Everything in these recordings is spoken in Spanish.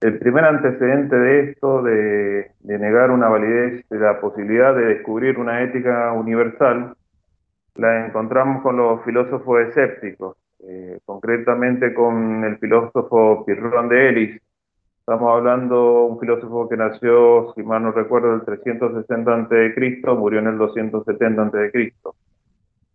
El primer antecedente de esto, de, negar una validez de la posibilidad de descubrir una ética universal, la encontramos con los filósofos escépticos, eh, concretamente con el filósofo Pirrón de Elis. Estamos hablando de un filósofo que nació, si mal no recuerdo, el 360 a.C., murió en el 270 a.C.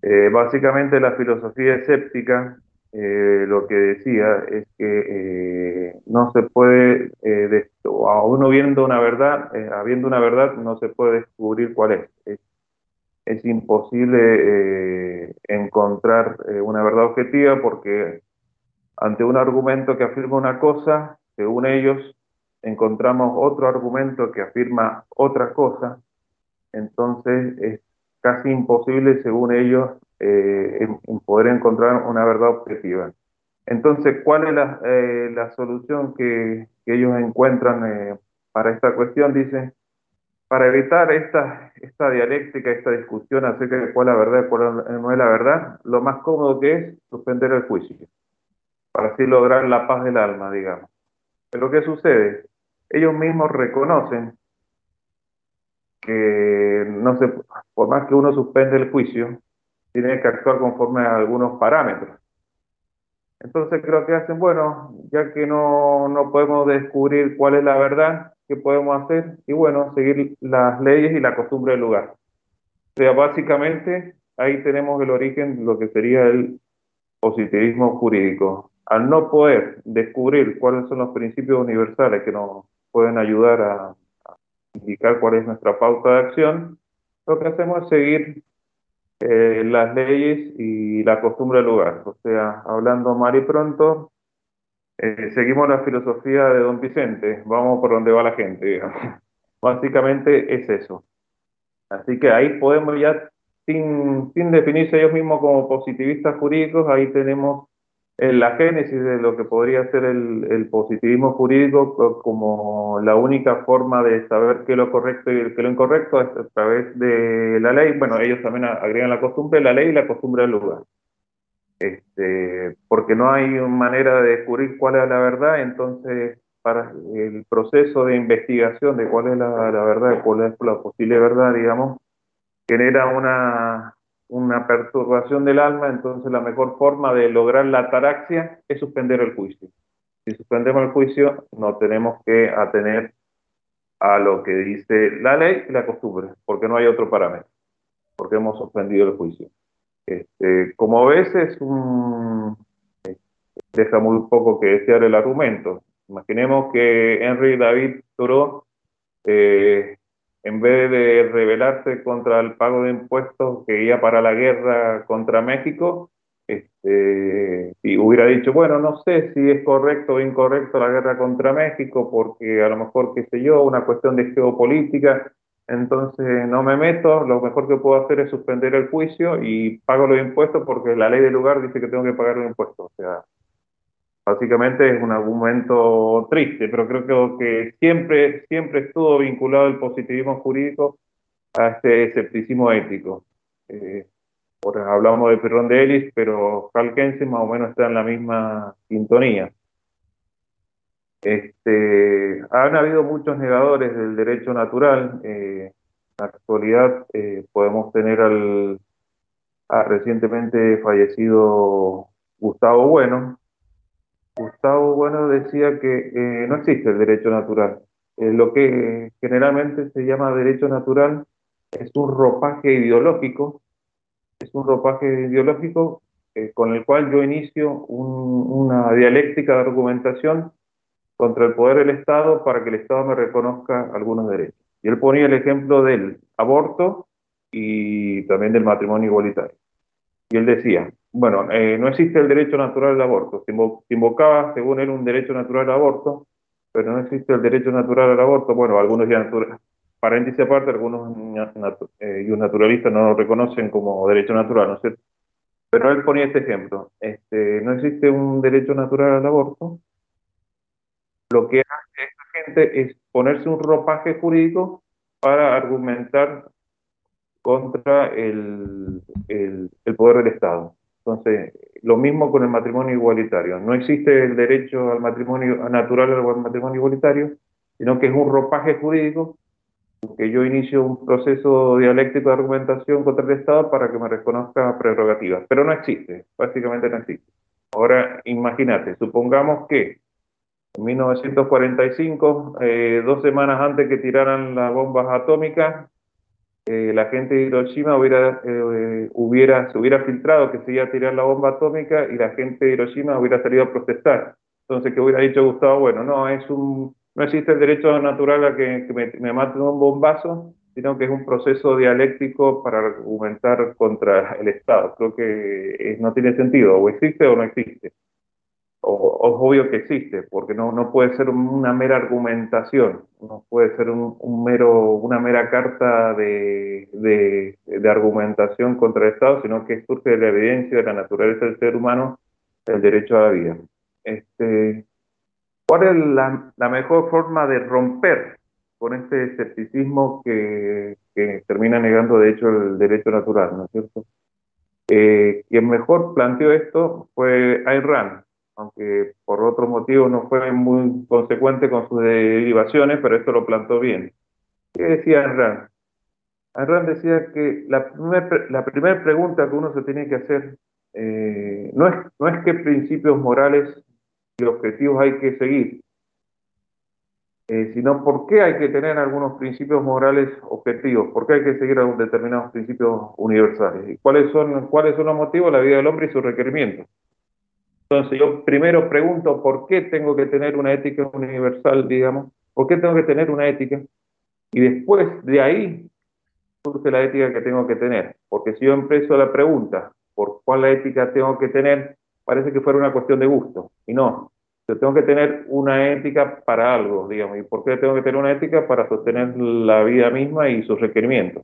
Eh, básicamente la filosofía escéptica eh, lo que decía es que eh, no se puede, eh, a uno viendo una verdad, habiendo una verdad, no se puede descubrir cuál es. Es, imposible encontrar una verdad objetiva porque ante un argumento que afirma una cosa, según ellos, encontramos otro argumento que afirma otra cosa, entonces es casi imposible, según ellos, eh, poder encontrar una verdad objetiva. Entonces, ¿cuál es la, eh, solución que, ellos encuentran eh, para esta cuestión? Dicen, para evitar esta, dialéctica, esta discusión acerca de cuál es la verdad y cuál no es la verdad, lo más cómodo que es suspender el juicio, para así lograr la paz del alma, digamos. Pero ¿qué sucede? Ellos mismos reconocen que por más que uno suspende el juicio, tiene que actuar conforme a algunos parámetros. Entonces creo que hacen, bueno, ya que no, no podemos descubrir cuál es la verdad, ¿qué podemos hacer? Y bueno, seguir las leyes y la costumbre del lugar. O sea, básicamente ahí tenemos el origen de lo que sería el positivismo jurídico. Al no poder descubrir cuáles son los principios universales que nos pueden ayudar a, a indicar cuál es nuestra pauta de acción, lo que hacemos es seguir eh, las leyes y la costumbre del lugar. O sea, hablando mal y pronto, eh, seguimos la filosofía de don Vicente, vamos por donde va la gente. Básicamente es eso. Así que ahí podemos ya, sin, sin definirse ellos mismos como positivistas jurídicos, ahí tenemos en la génesis de lo que podría ser el, positivismo jurídico como la única forma de saber qué es lo correcto y qué es lo incorrecto es a través de la ley. Bueno, ellos también agregan la costumbre, la ley y la costumbre del lugar. Este, porque no hay manera de descubrir cuál es la verdad, entonces para el proceso de investigación de cuál es la, la verdad, cuál es la posible verdad, digamos, genera una, una perturbación del alma, entonces la mejor forma de lograr la ataraxia es suspender el juicio. Si suspendemos el juicio, no tenemos que atener a lo que dice la ley y la costumbre, porque no hay otro parámetro, porque hemos suspendido el juicio. Este, como ves, es un, deja muy poco que desear el argumento. Imaginemos que Henry David Thoreau eh, en vez de rebelarse contra el pago de impuestos que iba para la guerra contra México, este, hubiera dicho, bueno, no sé si es correcto o incorrecto la guerra contra México, porque a lo mejor, qué sé yo, una cuestión de geopolítica, entonces no me meto, lo mejor que puedo hacer es suspender el juicio y pago los impuestos porque la ley del lugar dice que tengo que pagar los impuestos. O sea, Básicamente es un argumento triste, pero creo que, siempre, siempre estuvo vinculado el positivismo jurídico a este escepticismo ético. Eh, hablamos de Perrón de Ellis, pero Calquense más o menos está en la misma sintonía. Este, han habido muchos negadores del derecho natural, eh, la actualidad eh, podemos tener al, recientemente fallecido Gustavo Bueno. Gustavo Bueno decía que eh, no existe el derecho natural. Eh, lo que generalmente se llama derecho natural es un ropaje ideológico, es un ropaje ideológico con el cual yo inicio una dialéctica de argumentación contra el poder del Estado para que el Estado me reconozca algunos derechos. Y él ponía el ejemplo del aborto y también del matrimonio igualitario. Y él decía, bueno, eh, no existe el derecho natural al aborto. Se invocaba, según él, un derecho natural al aborto, pero no existe el derecho natural al aborto. Bueno, algunos ya, paréntesis aparte, algunos eh, naturalistas no lo reconocen como derecho natural, ¿no es cierto? Pero él ponía este ejemplo. Este, no existe un derecho natural al aborto. Lo que hace esta gente es ponerse un ropaje jurídico para argumentar contra el, el, poder del Estado. Entonces, lo mismo con el matrimonio igualitario. No existe el derecho al matrimonio natural al matrimonio igualitario, sino que es un ropaje jurídico que yo inicio un proceso dialéctico de argumentación contra el Estado para que me reconozca prerrogativas. Pero no existe, básicamente no existe. Ahora, imagínate, supongamos que en 1945, eh, dos semanas antes que tiraran las bombas atómicas, eh, la gente de Hiroshima hubiera, eh, hubiera, se hubiera filtrado que se iba a tirar la bomba atómica y la gente de Hiroshima hubiera salido a protestar. Entonces, ¿qué hubiera dicho Gustavo? Bueno, no, es un, no existe el derecho natural a que, me, me maten un bombazo, sino que es un proceso dialéctico para argumentar contra el Estado. Creo que no tiene sentido, o existe o no existe o, es obvio que existe, porque no, no puede ser una mera argumentación, no puede ser un, mero, una mera carta de, de, argumentación contra el Estado, sino que surge de la evidencia de la naturaleza del ser humano, el derecho a la vida. Este, ¿Cuál es la, la mejor forma de romper con este escepticismo que, que, termina negando, de hecho, el derecho natural, ¿no es cierto? Eh, quien mejor planteó esto fue Ayn Rand, aunque por otros motivos no fue muy consecuente con sus derivaciones, pero esto lo plantó bien. ¿Qué decía Rand? Rand decía que la primera pregunta que uno se tiene que hacer eh, no, es, qué principios morales y objetivos hay que seguir, eh, sino por qué hay que tener algunos principios morales objetivos, por qué hay que seguir determinados principios universales. ¿Y cuáles son, cuáles son los motivos? La vida del hombre y sus requerimientos. Entonces yo primero pregunto por qué tengo que tener una ética universal, digamos, por qué tengo que tener una ética, y después de ahí surge la ética que tengo que tener, porque si yo empiezo la pregunta por cuál la ética tengo que tener, parece que fuera una cuestión de gusto, y no, yo tengo que tener una ética para algo, digamos, y por qué tengo que tener una ética para sostener la vida misma y sus requerimientos.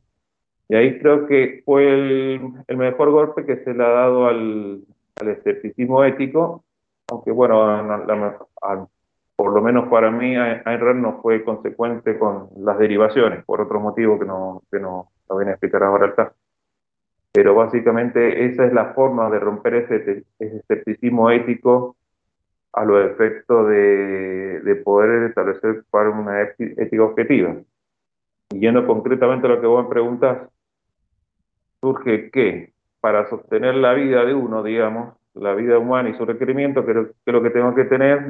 Y ahí creo que fue el, el mejor golpe que se le ha dado al, al escepticismo ético, aunque bueno, por lo menos para mí Ayn no fue consecuente con las derivaciones, por otro motivo que no, que no, no viene a explicar ahora acá. Pero básicamente esa es la forma de romper ese, escepticismo ético a los efectos de, de, poder establecer para una ética objetiva. Y yendo concretamente a lo que vos me preguntas, surge que para sostener la vida de uno, digamos, la vida humana y su requerimiento, que, lo que tengo que tener,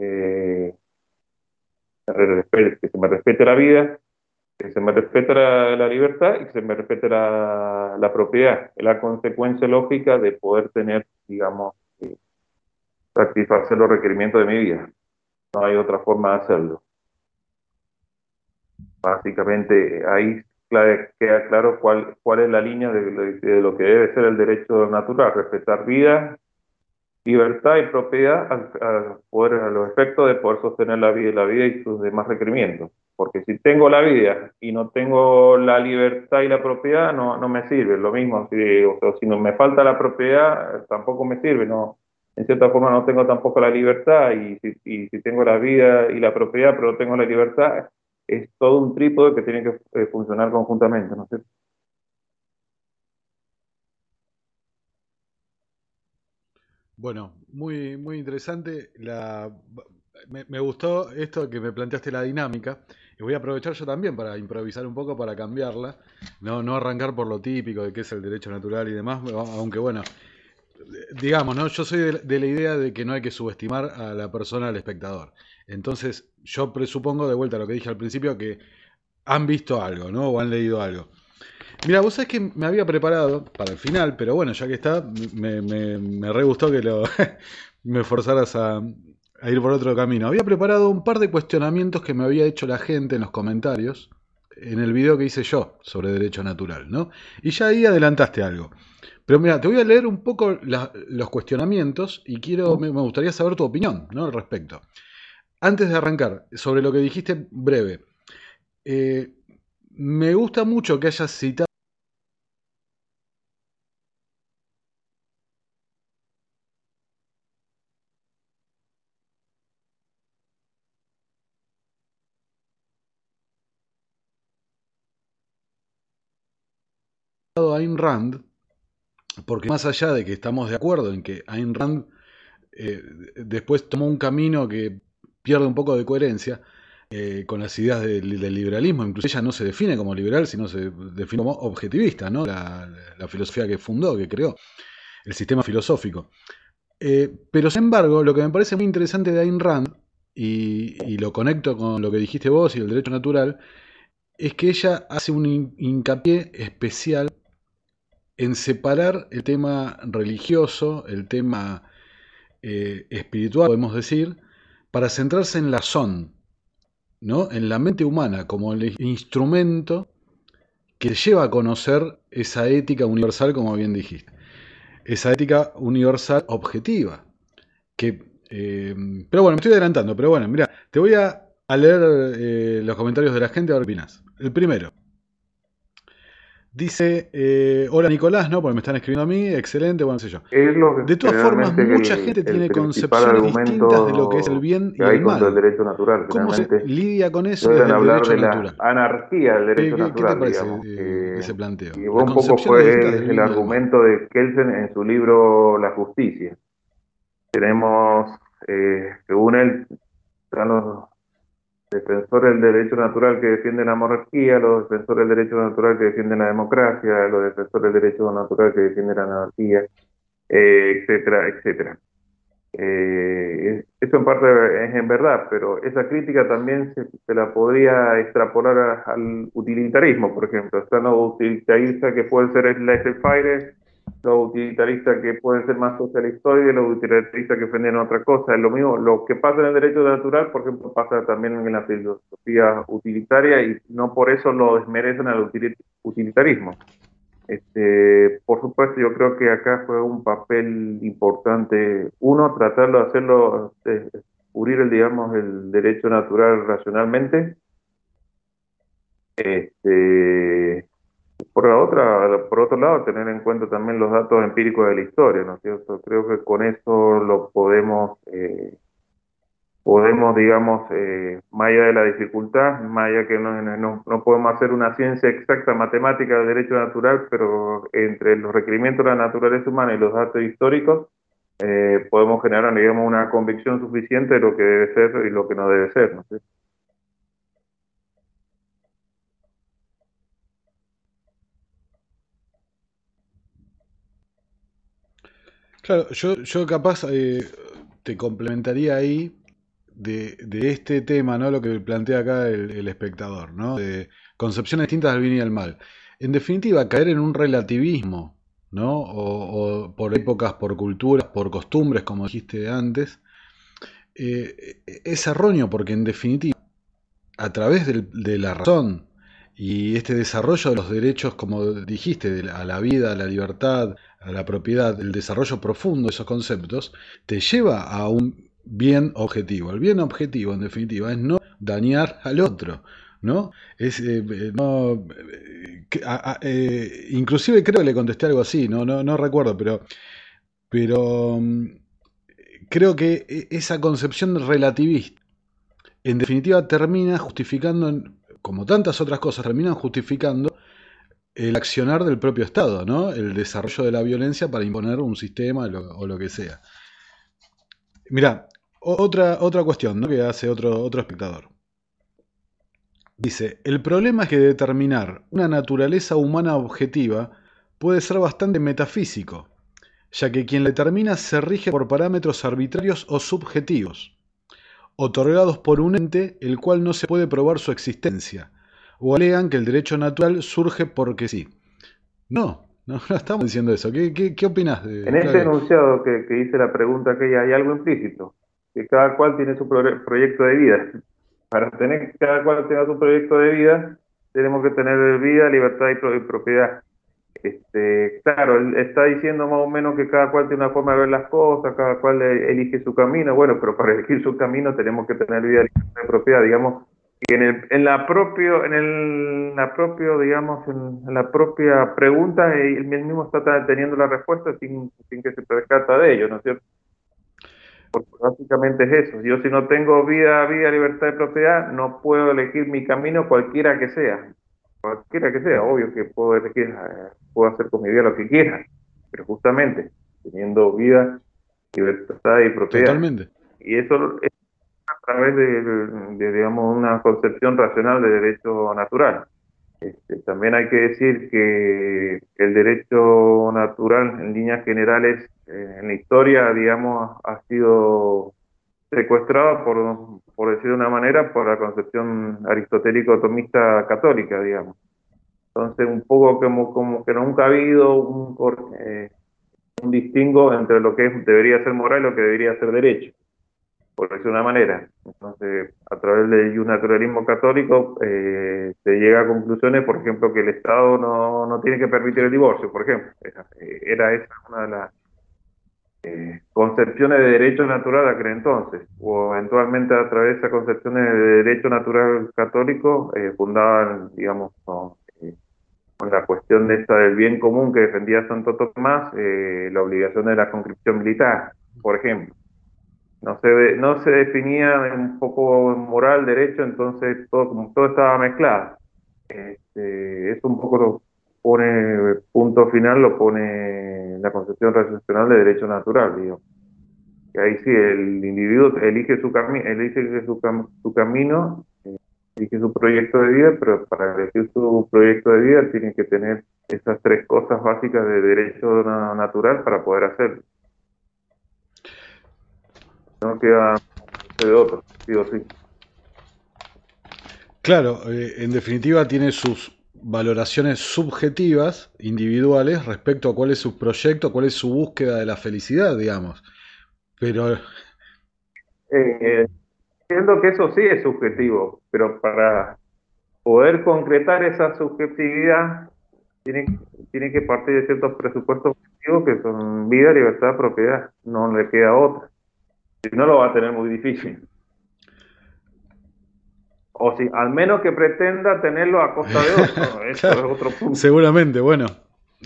eh, que se me respete la vida, que se me respete la, libertad y que se me respete la, la, propiedad. Es la consecuencia lógica de poder tener, digamos, eh, satisfacer los requerimientos de mi vida. No hay otra forma de hacerlo. Básicamente ahí queda claro cuál, cuál es la línea de, lo que debe ser el derecho natural, respetar vida, libertad y propiedad a, poder, a los efectos de poder sostener la vida, la vida y sus demás requerimientos. Porque si tengo la vida y no tengo la libertad y la propiedad, no, no me sirve. Lo mismo, si, o sea, si no me falta la propiedad, tampoco me sirve. No, en cierta forma no tengo tampoco la libertad y si, y si tengo la vida y la propiedad, pero no tengo la libertad, es todo un trípode que tiene que eh, funcionar conjuntamente, ¿no sé. Bueno, muy, muy interesante. La, me, gustó esto que me planteaste la dinámica. Y voy a aprovechar yo también para improvisar un poco, para cambiarla, no, no arrancar por lo típico de qué es el derecho natural y demás, aunque bueno, digamos, ¿no? Yo soy de, la idea de que no hay que subestimar a la persona, al espectador. Entonces, yo presupongo, de vuelta a lo que dije al principio, que han visto algo, ¿no? O han leído algo. Mira, vos sabés que me había preparado para el final, pero bueno, ya que está, me, me, re gustó que lo, me forzaras a, a ir por otro camino. Había preparado un par de cuestionamientos que me había hecho la gente en los comentarios en el video que hice yo sobre derecho natural, ¿no? Y ya ahí adelantaste algo. Pero mira, te voy a leer un poco los cuestionamientos y quiero, me, gustaría saber tu opinión ¿no? al respecto. Antes de arrancar, sobre lo que dijiste breve, eh, me gusta mucho que hayas citado Ayn Rand, porque más allá de que estamos de acuerdo en que Ayn Rand eh, después tomó un camino que pierde un poco de coherencia eh, con las ideas del, liberalismo, incluso ella no se define como liberal, sino se define como objetivista, ¿no? la, filosofía que fundó, que creó, el sistema filosófico. Eh, pero sin embargo, lo que me parece muy interesante de Ayn Rand, y, lo conecto con lo que dijiste vos y el derecho natural, es que ella hace un hincapié especial en separar el tema religioso, el tema eh, espiritual, podemos decir, para centrarse en la son, ¿no? en la mente humana, como el instrumento que lleva a conocer esa ética universal, como bien dijiste. Esa ética universal objetiva. Que, eh, pero bueno, me estoy adelantando, pero bueno, mira, te voy a, leer eh, los comentarios de la gente, a ver qué opinas. El primero. Dice, eh, hola Nicolás, ¿no? Porque me están escribiendo a mí, excelente, bueno, sé yo. de todas formas, mucha gente tiene concepciones distintas de lo que es el bien y el mal. derecho natural, ¿Cómo se lidia con eso desde el derecho de natural? La anarquía del derecho ¿Qué, natural. ¿Qué te parece eh, ese planteo? Y un poco fue el, argumento de Kelsen en su libro La justicia. Tenemos, eh, según él, están los defensores del derecho natural que defienden la monarquía, los defensores del derecho natural que defienden la democracia, los defensores del derecho natural que defienden la anarquía, eh, etcétera, etcétera. Eh, eso en parte es en verdad, pero esa crítica también se, la podría extrapolar al utilitarismo, por ejemplo. Están los utilitaristas que pueden ser el laissez-faire, los utilitaristas que pueden ser más socialistoides, los utilitaristas que ofenden otra cosa. Es lo mismo, lo que pasa en el derecho natural, por ejemplo, pasa también en la filosofía utilitaria y no por eso lo desmerecen al utilitarismo. Este, por supuesto, yo creo que acá fue un papel importante, uno, tratarlo de hacerlo, de descubrir el, digamos, el derecho natural racionalmente, este, por la otra, por otro lado, tener en cuenta también los datos empíricos de la historia, ¿no es cierto? Creo que con eso lo podemos, eh, podemos, digamos, eh, más allá de la dificultad, más allá que no, no, no, podemos hacer una ciencia exacta matemática del derecho natural, pero entre los requerimientos de la naturaleza humana y los datos históricos, eh, podemos generar, digamos, una convicción suficiente de lo que debe ser y lo que no debe ser, ¿no es cierto? Claro, yo, yo capaz eh, te complementaría ahí de, este tema, ¿no? Lo que plantea acá el, espectador, ¿no? De concepciones distintas del bien y del mal. En definitiva, caer en un relativismo, ¿no? O, por épocas, por culturas, por costumbres, como dijiste antes, eh, es erróneo porque en definitiva, a través de la razón y este desarrollo de los derechos, como dijiste, a la vida, a la libertad, a la propiedad, el desarrollo profundo de esos conceptos, te lleva a un bien objetivo. El bien objetivo, en definitiva, es no dañar al otro. ¿no? Es, eh, eh, no eh, inclusive creo que le contesté algo así, no, no, no recuerdo, pero, pero mm, creo que e, esa concepción relativista, en definitiva, termina justificando, como tantas otras cosas, terminan justificando el accionar del propio Estado, ¿no? El desarrollo de la violencia para imponer un sistema o lo que sea. Mira, otra, otra cuestión ¿no? que hace otro, otro espectador. Dice, el problema es que determinar una naturaleza humana objetiva puede ser bastante metafísico, ya que quien la determina se rige por parámetros arbitrarios o subjetivos, otorgados por un ente el cual no se puede probar su existencia, o alegan que el derecho natural surge porque sí. No, no, estamos diciendo eso. ¿Qué, qué, opinas? De, en este enunciado que, que, hice la pregunta que hay algo implícito, que cada cual tiene su proyecto de vida. Para tener que cada cual tenga su proyecto de vida, tenemos que tener vida, libertad y propiedad. Este, claro, él está diciendo más o menos que cada cual tiene una forma de ver las cosas, cada cual elige su camino, bueno, pero para elegir su camino tenemos que tener vida, libertad y propiedad, digamos, y en, el, en la propio, en el, la propio, digamos, en, la propia pregunta, él mismo está teniendo la respuesta sin, sin que se percata de ello, ¿no es cierto? Porque básicamente es eso. Yo si no tengo vida, vida, libertad y propiedad, no puedo elegir mi camino cualquiera que sea. Cualquiera que sea, obvio que puedo elegir, eh, puedo hacer con mi vida lo que quiera, pero justamente teniendo vida, libertad y propiedad. Totalmente. Y eso es a través de, digamos, una concepción racional de derecho natural. Este, también hay que decir que el derecho natural, en líneas generales, eh, en la historia, digamos, ha sido secuestrado, por, por decir de una manera, por la concepción aristotélico-tomista católica, digamos. Entonces, un poco como, como que nunca ha habido un, eh, un distingo entre lo que debería ser moral y lo que debería ser derecho por decir una manera. Entonces, a través del naturalismo católico eh, se llega a conclusiones, por ejemplo, que el Estado no, no tiene que permitir el divorcio, por ejemplo. Era esa una de las eh, concepciones de derecho natural aquel entonces, o eventualmente a través de esas concepciones de derecho natural católico eh, fundaban, digamos, con, eh, con, la cuestión de esta del bien común que defendía Santo Tomás, la obligación de la conscripción militar, por ejemplo no se, no se definía un poco moral, derecho, entonces todo, como todo estaba mezclado. Este, eso un poco lo pone, punto final, lo pone la concepción racional de derecho natural, digo. Ahí sí, el individuo elige su, camino elige su, su camino, elige su proyecto de vida, pero para elegir su proyecto de vida tiene que tener esas tres cosas básicas de derecho natural para poder hacerlo no queda de otro, sí Claro, eh, en definitiva tiene sus valoraciones subjetivas, individuales, respecto a cuál es su proyecto, cuál es su búsqueda de la felicidad, digamos. Pero... Eh, entiendo que eso sí es subjetivo, pero para poder concretar esa subjetividad tiene, tiene que partir de ciertos presupuestos objetivos que son vida, libertad, propiedad. No le queda otra. Si no, lo va a tener muy difícil. O si, al menos que pretenda tenerlo a costa de otro. Eso es otro punto. Seguramente, bueno.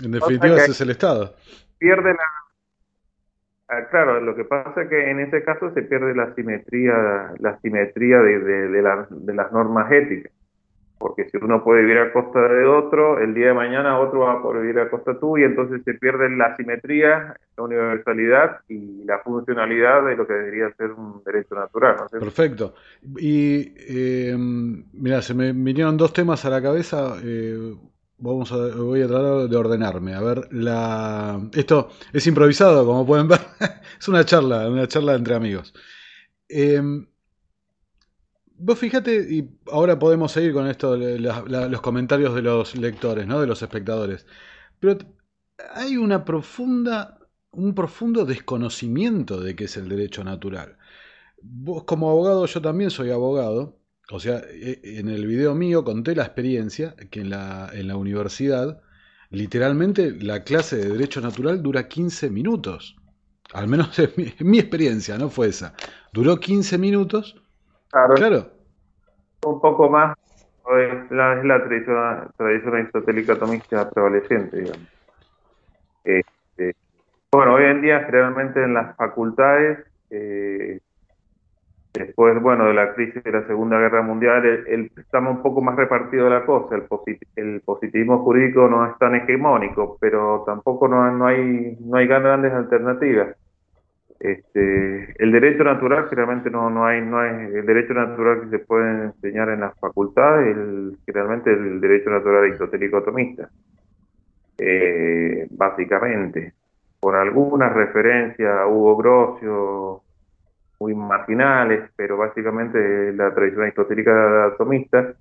En definitiva, ese es el Estado. Pierde la. Ah, claro, lo que pasa es que en ese caso se pierde la simetría, la simetría de, de las normas éticas porque si uno puede vivir a costa de otro, el día de mañana otro va a poder vivir a costa tuya, entonces se pierde la simetría, la universalidad y la funcionalidad de lo que debería ser un derecho natural. Perfecto. Y eh, mira, se me vinieron dos temas a la cabeza. Eh, vamos a, voy a tratar de ordenarme. A ver, la, esto es improvisado, como pueden ver. es una charla, una charla entre amigos. Eh, Vos fíjate, y ahora podemos seguir con esto, los comentarios de los lectores, ¿no? de los espectadores. Pero hay una profunda, un profundo desconocimiento de qué es el derecho natural. Vos como abogado, yo también soy abogado. O sea, e, en el video mío conté la experiencia que en la, en la universidad, literalmente la clase de derecho natural dura 15 minutos. Al menos en mi, mi experiencia, no fue esa. Duró 15 minutos Claro. Un poco más es la, la tradición, tradición aristotélica tomista prevaleciente, digamos. Este, bueno, hoy en día generalmente en las facultades, eh, después, bueno, de la crisis de la Segunda Guerra Mundial, el, estamos un poco más repartido la cosa, el, el, positivismo jurídico no es tan hegemónico, pero tampoco no, no hay, no hay grandes alternativas Este, el derecho natural generalmente no, no hay, no hay el derecho natural que se puede enseñar en las facultades, el, generalmente el derecho natural aristotélico atomista, eh, básicamente, con algunas referencias a Hugo Grocio, muy marginales, pero básicamente la tradición aristotélica atomista,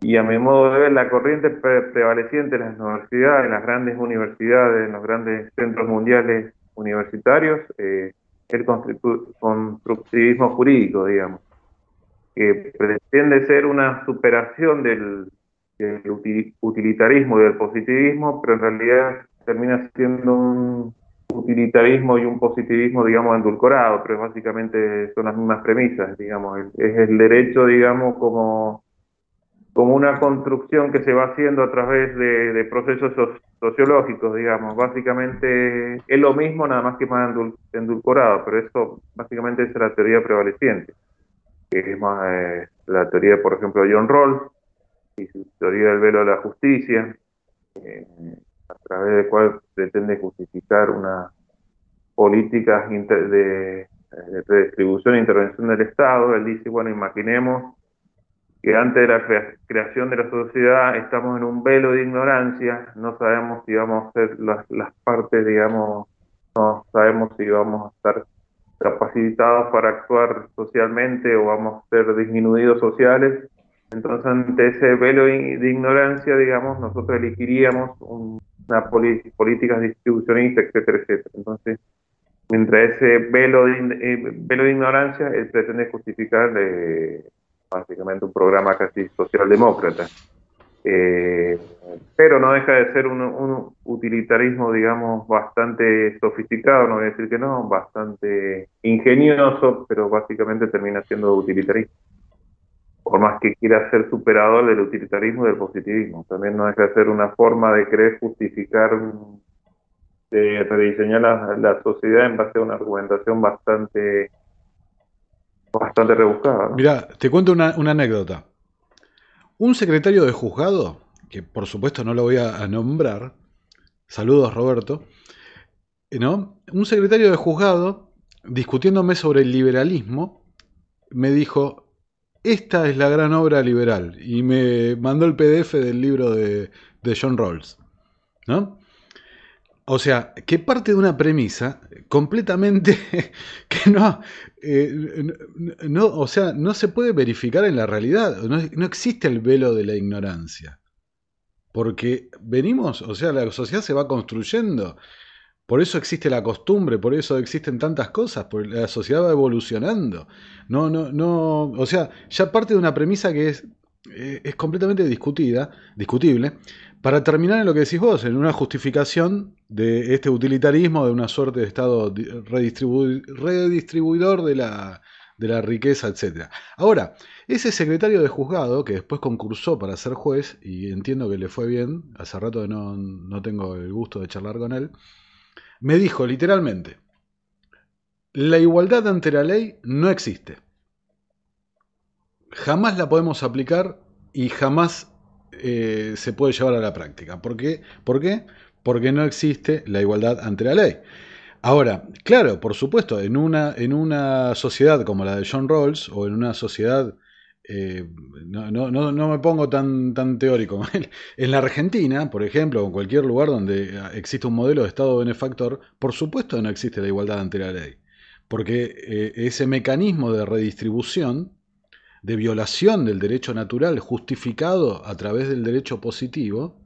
y a mi modo de ver la corriente prevaleciente en las universidades, en las grandes universidades, en los grandes centros mundiales universitarios, eh, el constructivismo jurídico, digamos, que pretende ser una superación del, utilitarismo y del positivismo, pero en realidad termina siendo un utilitarismo y un positivismo, digamos, endulcorado, pero básicamente son las mismas premisas, digamos, es el derecho, digamos, como como una construcción que se va haciendo a través de, procesos sociológicos, digamos. Básicamente es lo mismo, nada más que más endulcorado, pero eso básicamente es la teoría prevaleciente, que es más eh, la teoría, por ejemplo, de John Rawls y su teoría del velo de la justicia, eh, a través de cual pretende justificar una políticas de, de redistribución e intervención del Estado. Él dice, bueno, imaginemos que antes de la creación de la sociedad estamos en un velo de ignorancia, no sabemos si vamos a ser las, las partes, digamos, no sabemos si vamos a estar capacitados para actuar socialmente o vamos a ser disminuidos sociales. Entonces, ante ese velo de ignorancia, digamos, nosotros elegiríamos una política distribucionista, etcétera, etcétera. Entonces, mientras ese velo de, eh, velo de ignorancia, él pretende justificar eh, básicamente un programa casi socialdemócrata. Eh, pero no deja de ser un, utilitarismo, digamos, bastante sofisticado, no voy a decir que no, bastante ingenioso, pero básicamente termina siendo utilitarismo. Por más que quiera ser superador del utilitarismo y del positivismo, también no deja de ser una forma de querer justificar, de rediseñar la, la sociedad en base a una argumentación bastante bastante rebuscada. Mira, te cuento una, anécdota. Un secretario de juzgado, que por supuesto no lo voy a, nombrar, saludos Roberto, ¿no? Un secretario de juzgado, discutiéndome sobre el liberalismo, me dijo, esta es la gran obra liberal, y me mandó el PDF del libro de, de John Rawls, ¿no? O sea, que parte de una premisa completamente que no, eh, no, o sea, no se puede verificar en la realidad. No, existe el velo de la ignorancia. Porque venimos, o sea, la sociedad se va construyendo. Por eso existe la costumbre, por eso existen tantas cosas, porque la sociedad va evolucionando. No, no, no, o sea, ya parte de una premisa que es, eh, es completamente discutida, discutible, para terminar en lo que decís vos, en una justificación de este utilitarismo, de una suerte de Estado redistribuidor de la, riqueza, etc. Ahora, ese secretario de juzgado, que después concursó para ser juez, y entiendo que le fue bien, hace rato no, no tengo el gusto de charlar con él, me dijo literalmente, la igualdad ante la ley no existe. Jamás la podemos aplicar y jamás eh, se puede llevar a la práctica. ¿Por qué? ¿Por qué? Porque no existe la igualdad ante la ley. Ahora, claro, por supuesto, en una, en una sociedad como la de John Rawls, o en una sociedad, eh, no, no, no, me pongo tan, tan teórico, en la Argentina, por ejemplo, o en cualquier lugar donde existe un modelo de Estado benefactor, por supuesto no existe la igualdad ante la ley. Porque eh, ese mecanismo de redistribución de violación del derecho natural justificado a través del derecho positivo,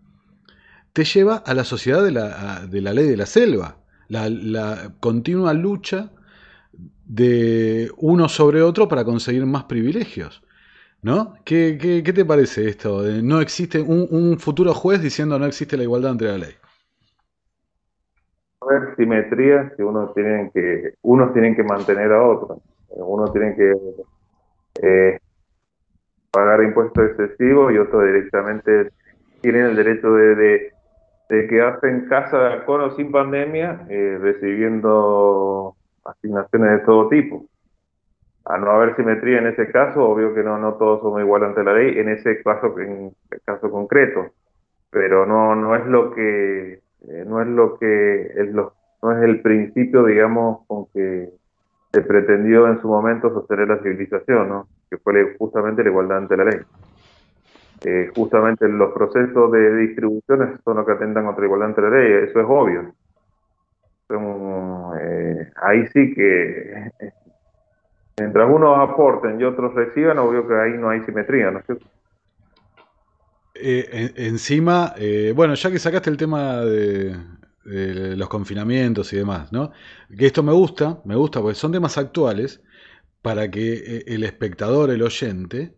te lleva a la sociedad de la, de la ley de la selva, la, continua lucha de uno sobre otro para conseguir más privilegios. ¿No? ¿Qué, qué, te parece esto? No existe un, futuro juez diciendo no existe la igualdad entre la ley. Ver, simetrías que uno tienen que, unos tienen que mantener a otros. Uno tiene que eh, pagar impuestos excesivos y otros directamente tienen el derecho de, de, de quedarse en casa con o sin pandemia, eh, recibiendo asignaciones de todo tipo. A no haber simetría en ese caso, obvio que no, no todos somos iguales ante la ley, en ese caso, en el caso concreto, pero no, no es lo que, eh, no es lo que, es lo, no es el principio, digamos, con que se pretendió en su momento sostener la civilización, ¿no? que fue justamente la igualdad ante la ley. Eh, justamente los procesos de distribución son los que atentan contra la igualdad ante la ley, eso es obvio. Eh, ahí sí que mientras unos aporten y otros reciban, obvio que ahí no hay simetría, ¿no es cierto? Eh, encima, bueno, ya que sacaste el tema de, los confinamientos y demás, ¿no? Que esto me gusta, me gusta porque son temas actuales para que el espectador, el oyente,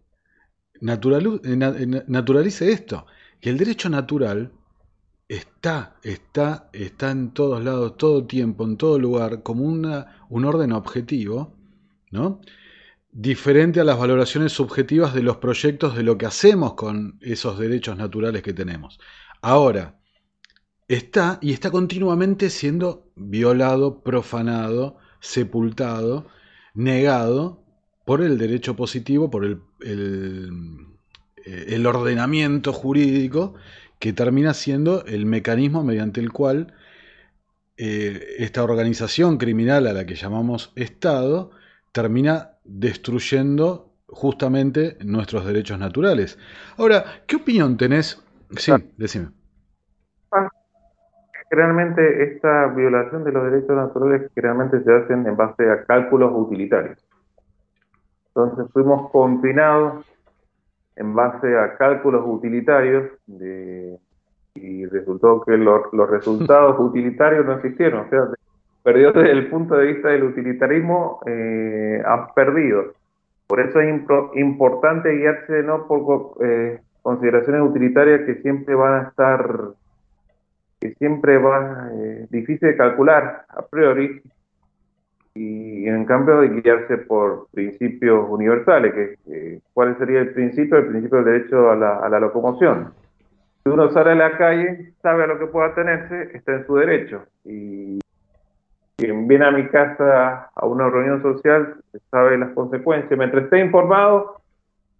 naturalice esto, que el derecho natural está, está, está en todos lados, todo tiempo, en todo lugar, como un orden objetivo, ¿no? diferente a las valoraciones subjetivas de los proyectos de lo que hacemos con esos derechos naturales que tenemos. Ahora, está y está continuamente siendo violado, profanado, sepultado, negado por el derecho positivo, por el, el ordenamiento jurídico que termina siendo el mecanismo mediante el cual eh, esta organización criminal a la que llamamos Estado termina destruyendo justamente nuestros derechos naturales. Ahora, ¿qué opinión tenés? Sí, decime. Generalmente esta violación de los derechos naturales generalmente se hacen en base a cálculos utilitarios. Entonces fuimos confinados en base a cálculos utilitarios y resultó que los resultados utilitarios no existieron. O sea, perdió desde el punto de vista del utilitarismo, eh, han perdido. Por eso es importante guiarse no por eh, consideraciones utilitarias que siempre van a estar, que siempre va eh, difícil de calcular a priori, y en cambio de guiarse por principios universales, que ¿cuál sería el principio? El principio del derecho a la, a la locomoción. Si uno sale a la calle, sabe a lo que pueda tenerse, está en su derecho. Y quien viene a mi casa a una reunión social sabe las consecuencias. Mientras esté informado,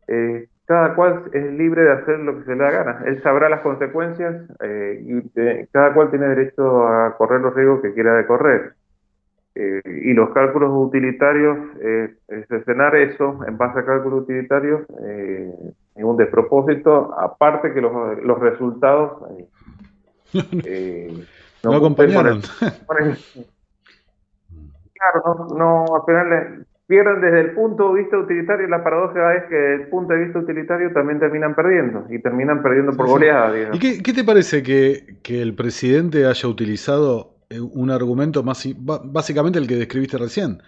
eh, cada cual es libre de hacer lo que se le da gana. Él sabrá las consecuencias eh, y cada cual tiene derecho a correr los riesgos que quiera de correr. Eh, y los cálculos utilitarios, eh, escenar eso en base a cálculos utilitarios eh, es un despropósito, aparte que los, los resultados no, no, acompañaron. claro, no, apenas pierden desde el punto de vista utilitario. La paradoja es que desde el punto de vista utilitario también terminan perdiendo y terminan perdiendo por goleada. ¿Y qué, qué, te parece que, que el presidente haya utilizado eh, un argumento más básicamente el que describiste recién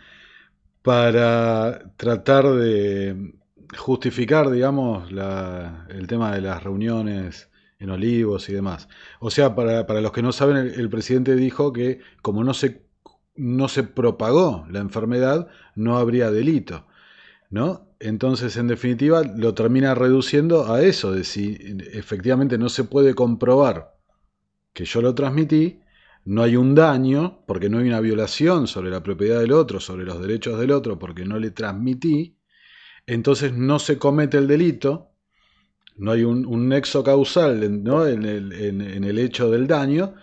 para tratar de justificar, digamos, el tema de las reuniones en Olivos y demás. O sea, para, para los que no saben, el, presidente dijo que como no se, no se propagó la enfermedad, no habría delito. ¿No? Entonces, en definitiva, lo termina reduciendo a eso, de si efectivamente no se puede comprobar que yo lo transmití, no hay un daño, porque no hay una violación sobre la propiedad del otro, sobre los derechos del otro, porque no le transmití, entonces no se comete el delito, no hay un, nexo causal ¿no? en, el, en, el, hecho del daño.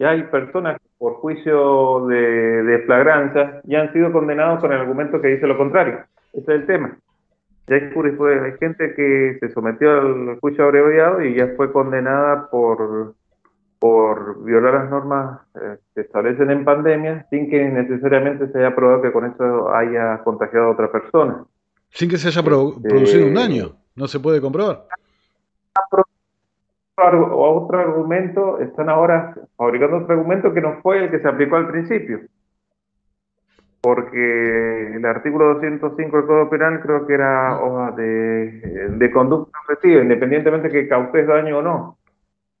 Y hay personas que por juicio de, de flagrancia ya han sido condenados con el argumento que dice lo contrario. Ese es el tema hay, gente que se sometió al juicio abreviado y ya fue condenada por, por violar las normas eh, que establecen en pandemia sin que necesariamente se haya probado que con eso haya contagiado a otra persona. Sin que se haya este, producido un daño, no se puede comprobar. Otro argumento, están ahora fabricando otro argumento que no fue el que se aplicó al principio porque el artículo 205 del Código Penal creo que era hoja de, de conducta efectiva, independientemente que causes daño o no.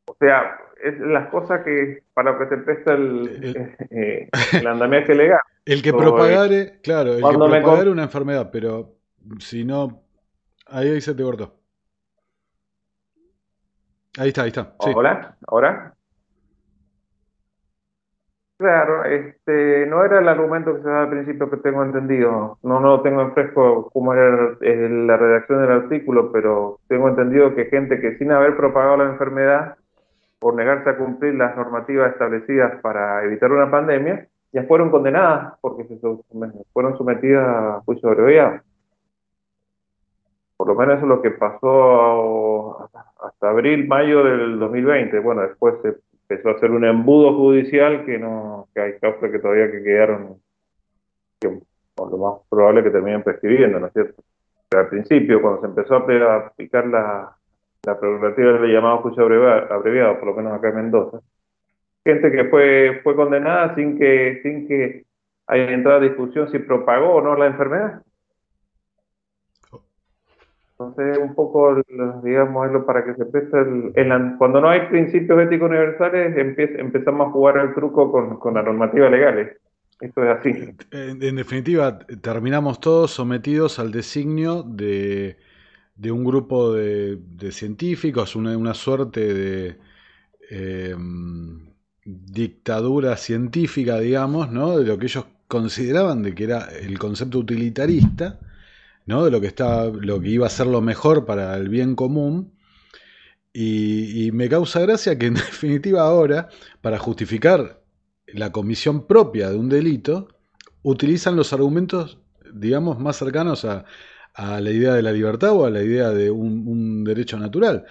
O sea, es las cosas que para lo que se presta el, eh, el andamiaje legal. El que propagare, claro, el que propagare una enfermedad, pero si no, ahí, se te cortó. Ahí está, ahí está. ¿Hola? ¿Ahora? Claro, este, no era el argumento que se daba al principio que tengo entendido. No, no lo tengo en fresco cómo era la redacción del artículo, pero tengo entendido que gente que sin haber propagado la enfermedad por negarse a cumplir las normativas establecidas para evitar una pandemia, ya fueron condenadas porque se fueron sometidas a juicio abreviado. Por lo menos eso es lo que pasó hasta abril, mayo del 2020. Bueno, después se empezó a hacer un embudo judicial que no que hay causas que todavía que quedaron, que lo más probable que terminen prescribiendo, ¿no es cierto? Pero al principio, cuando se empezó a aplicar la, la prerrogativa del llamado juicio abreviado, por lo menos acá en Mendoza, gente que fue, fue condenada sin que, sin que haya entrado a discusión si propagó o no la enfermedad. Entonces, un poco, digamos, es para que se preste el, cuando no hay principios éticos universales, empezamos a jugar el truco con, con la normativa legal. Esto es así. En, definitiva, terminamos todos sometidos al designio de, de un grupo de, científicos, una, una, suerte de em, dictadura científica, digamos, ¿no? de lo que ellos consideraban de que era el concepto utilitarista ¿no? de lo que, estaba, lo que iba a ser lo mejor para el bien común. Y, me causa gracia que en definitiva ahora, para justificar la comisión propia de un delito, utilizan los argumentos, digamos, más cercanos a, la idea de la libertad o a la idea de un, derecho natural,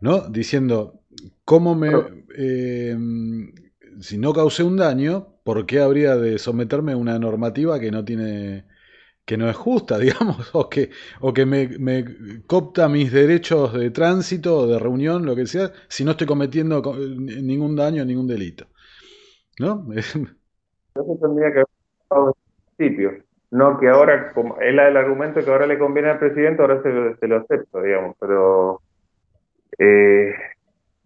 ¿no? Diciendo, ¿cómo me... Eh, si no causé un daño, ¿por qué habría de someterme a una normativa que no tiene que no es justa, digamos, o que, o que me, copta mis derechos de tránsito de reunión, lo que sea, si no estoy cometiendo ningún daño, ningún delito. ¿No? Eso tendría que haber principio. No que ahora, como es el argumento que ahora le conviene al presidente, ahora se, se lo acepto, digamos, pero eh,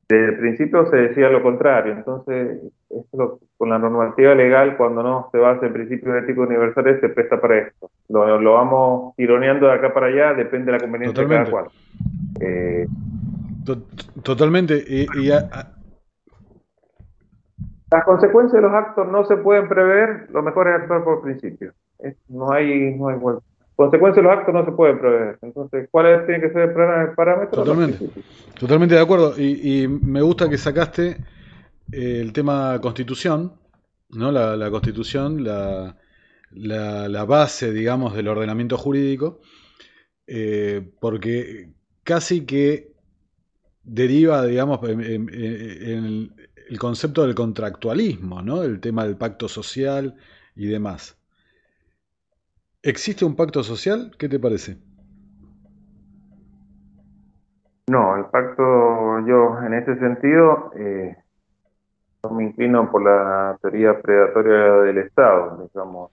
desde el principio se decía lo contrario. Entonces, esto, con la normativa legal, cuando no se basa en principios éticos universales, se presta para esto. Lo, lo vamos ironeando de acá para allá, depende de la conveniencia de cada cual. Eh, totalmente. Y, Las consecuencias de los actos no se pueden prever, lo mejor es actuar por principio. no hay, no hay vuelta consecuencias de los actos no se pueden prever. Entonces, ¿cuál tiene que ser el parámetro? Totalmente, totalmente de acuerdo. Y, me gusta que sacaste eh, el tema constitución, ¿no? La, constitución, la, la, base, digamos, del ordenamiento jurídico, eh, porque casi que deriva, digamos, en, en, el concepto del contractualismo, ¿no? El tema del pacto social y demás. ¿Existe un pacto social? ¿Qué te parece? No, el pacto, yo en ese sentido, eh, me inclino por la teoría predatoria del Estado, digamos.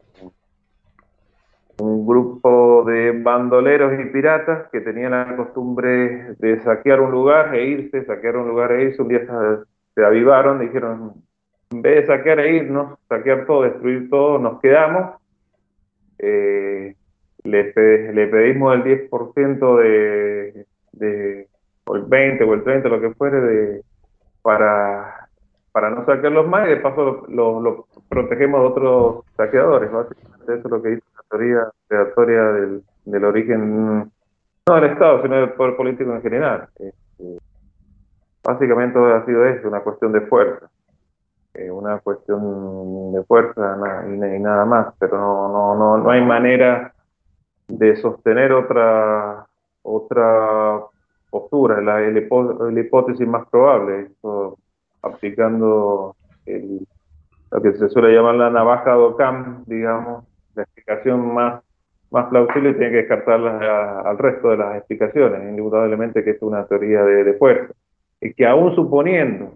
Un grupo de bandoleros y piratas que tenían la costumbre de saquear un lugar e irse, saquear un lugar e irse, un día se, se avivaron, dijeron, en vez de saquear e irnos, saquear todo, destruir todo, nos quedamos eh, le, le, pedimos el 10% de, de, o el 20 o el 30, lo que fuere, de, para, para no saquearlos más y de paso lo, lo, protegemos de otros saqueadores. Básicamente eso es lo que dice la teoría predatoria del, del origen, no del Estado, sino del poder político en general. Este, básicamente ha sido eso, una cuestión de fuerza. Eh, una cuestión de fuerza y, nada más, pero no, no, no, no hay manera de sostener otra, otra postura, la, la hipótesis más probable, aplicando lo que se suele llamar la navaja de Ockham, digamos, la explicación más, más plausible tiene que descartarla al resto de las explicaciones, indudablemente que es una teoría de, de fuerza, y que aún suponiendo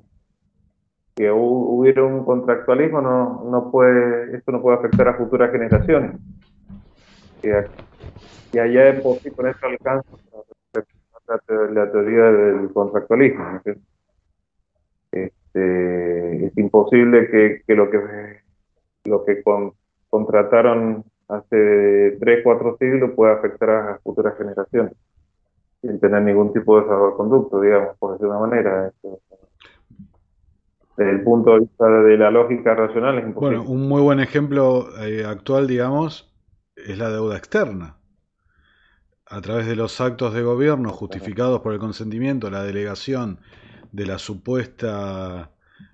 que hubiera un contractualismo, no, no puede, esto no puede afectar a futuras generaciones. Y, allá es posible con esto alcanza la, teoría del contractualismo. Este, es imposible que, que, lo que lo que contrataron hace 3, 4 siglos pueda afectar a futuras generaciones sin tener ningún tipo de salvoconducto, digamos, por decir una manera desde el punto de vista de la lógica racional es imposible. Bueno, un muy buen ejemplo eh, actual, digamos, es la deuda externa. A través de los actos de gobierno justificados por el consentimiento, la delegación de la supuesta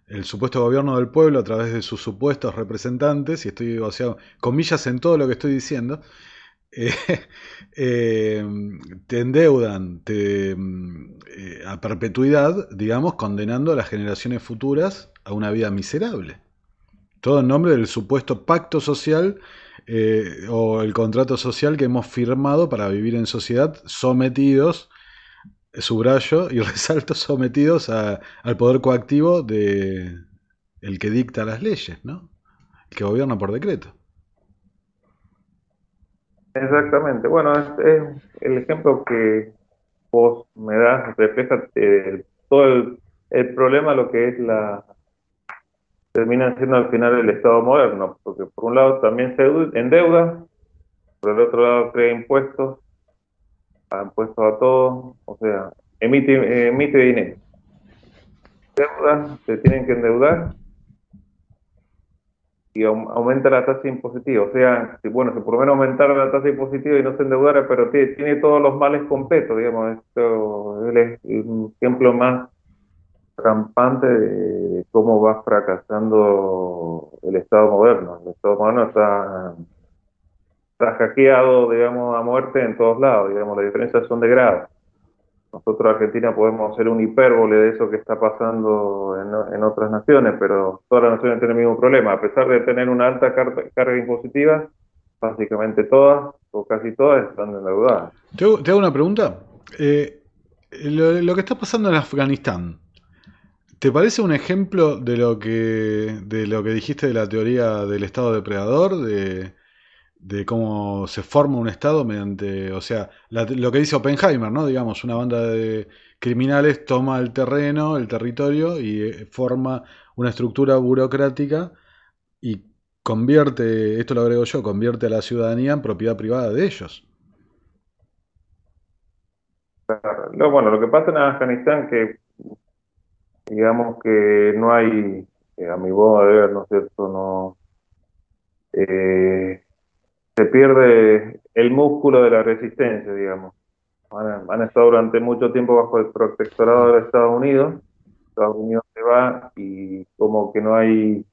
el supuesto gobierno del pueblo a través de sus supuestos representantes, y estoy, o comillas en todo lo que estoy diciendo, eh, eh, te endeudan eh, a perpetuidad, digamos, condenando a las generaciones futuras a una vida miserable. Todo en nombre del supuesto pacto social o el contrato social que hemos firmado para vivir en sociedad sometidos subrayo y resalto sometidos al poder coactivo de el que dicta las leyes, ¿no? El que gobierna por decreto. Exactamente. Bueno, es, el ejemplo que vos me das refleja eh, todo el, el, problema, lo que es la termina siendo al final el Estado moderno, porque por un lado también se endeuda, por el otro lado crea impuestos impuestos a todos, o sea, emite, emite dinero. Deuda, se tienen que endeudar y aumenta la tasa impositiva. O sea, si, bueno, si por lo menos aumentara la tasa impositiva y no se endeudara, pero tiene, todos los males completos, digamos. Esto es un ejemplo más rampante de cómo va fracasando el Estado moderno. El Estado moderno está está hackeado, digamos, a muerte en todos lados, digamos, las diferencias son de grado. Nosotros Argentina podemos ser un hipérbole de eso que está pasando en, otras naciones, pero todas las naciones tienen el mismo problema. A pesar de tener una alta carga, impositiva, básicamente todas, o casi todas, están endeudadas. Te hago, te hago una pregunta. Eh, lo, lo, que está pasando en Afganistán, ¿te parece un ejemplo de lo que, de lo que dijiste de la teoría del Estado depredador? De de cómo se forma un Estado mediante, o sea, lo que dice Oppenheimer, ¿no? Digamos, una banda de criminales toma el terreno, el territorio y eh, forma una estructura burocrática y convierte, esto lo agrego yo, convierte a la ciudadanía en propiedad privada de ellos. bueno, lo que pasa en Afganistán que digamos que no hay, eh, a mi modo de ver, ¿no es cierto? No, eh, se pierde el músculo de la resistencia, digamos. Han, estado durante mucho tiempo bajo el protectorado de Estados Unidos. Estados Unidos se va y como que no hay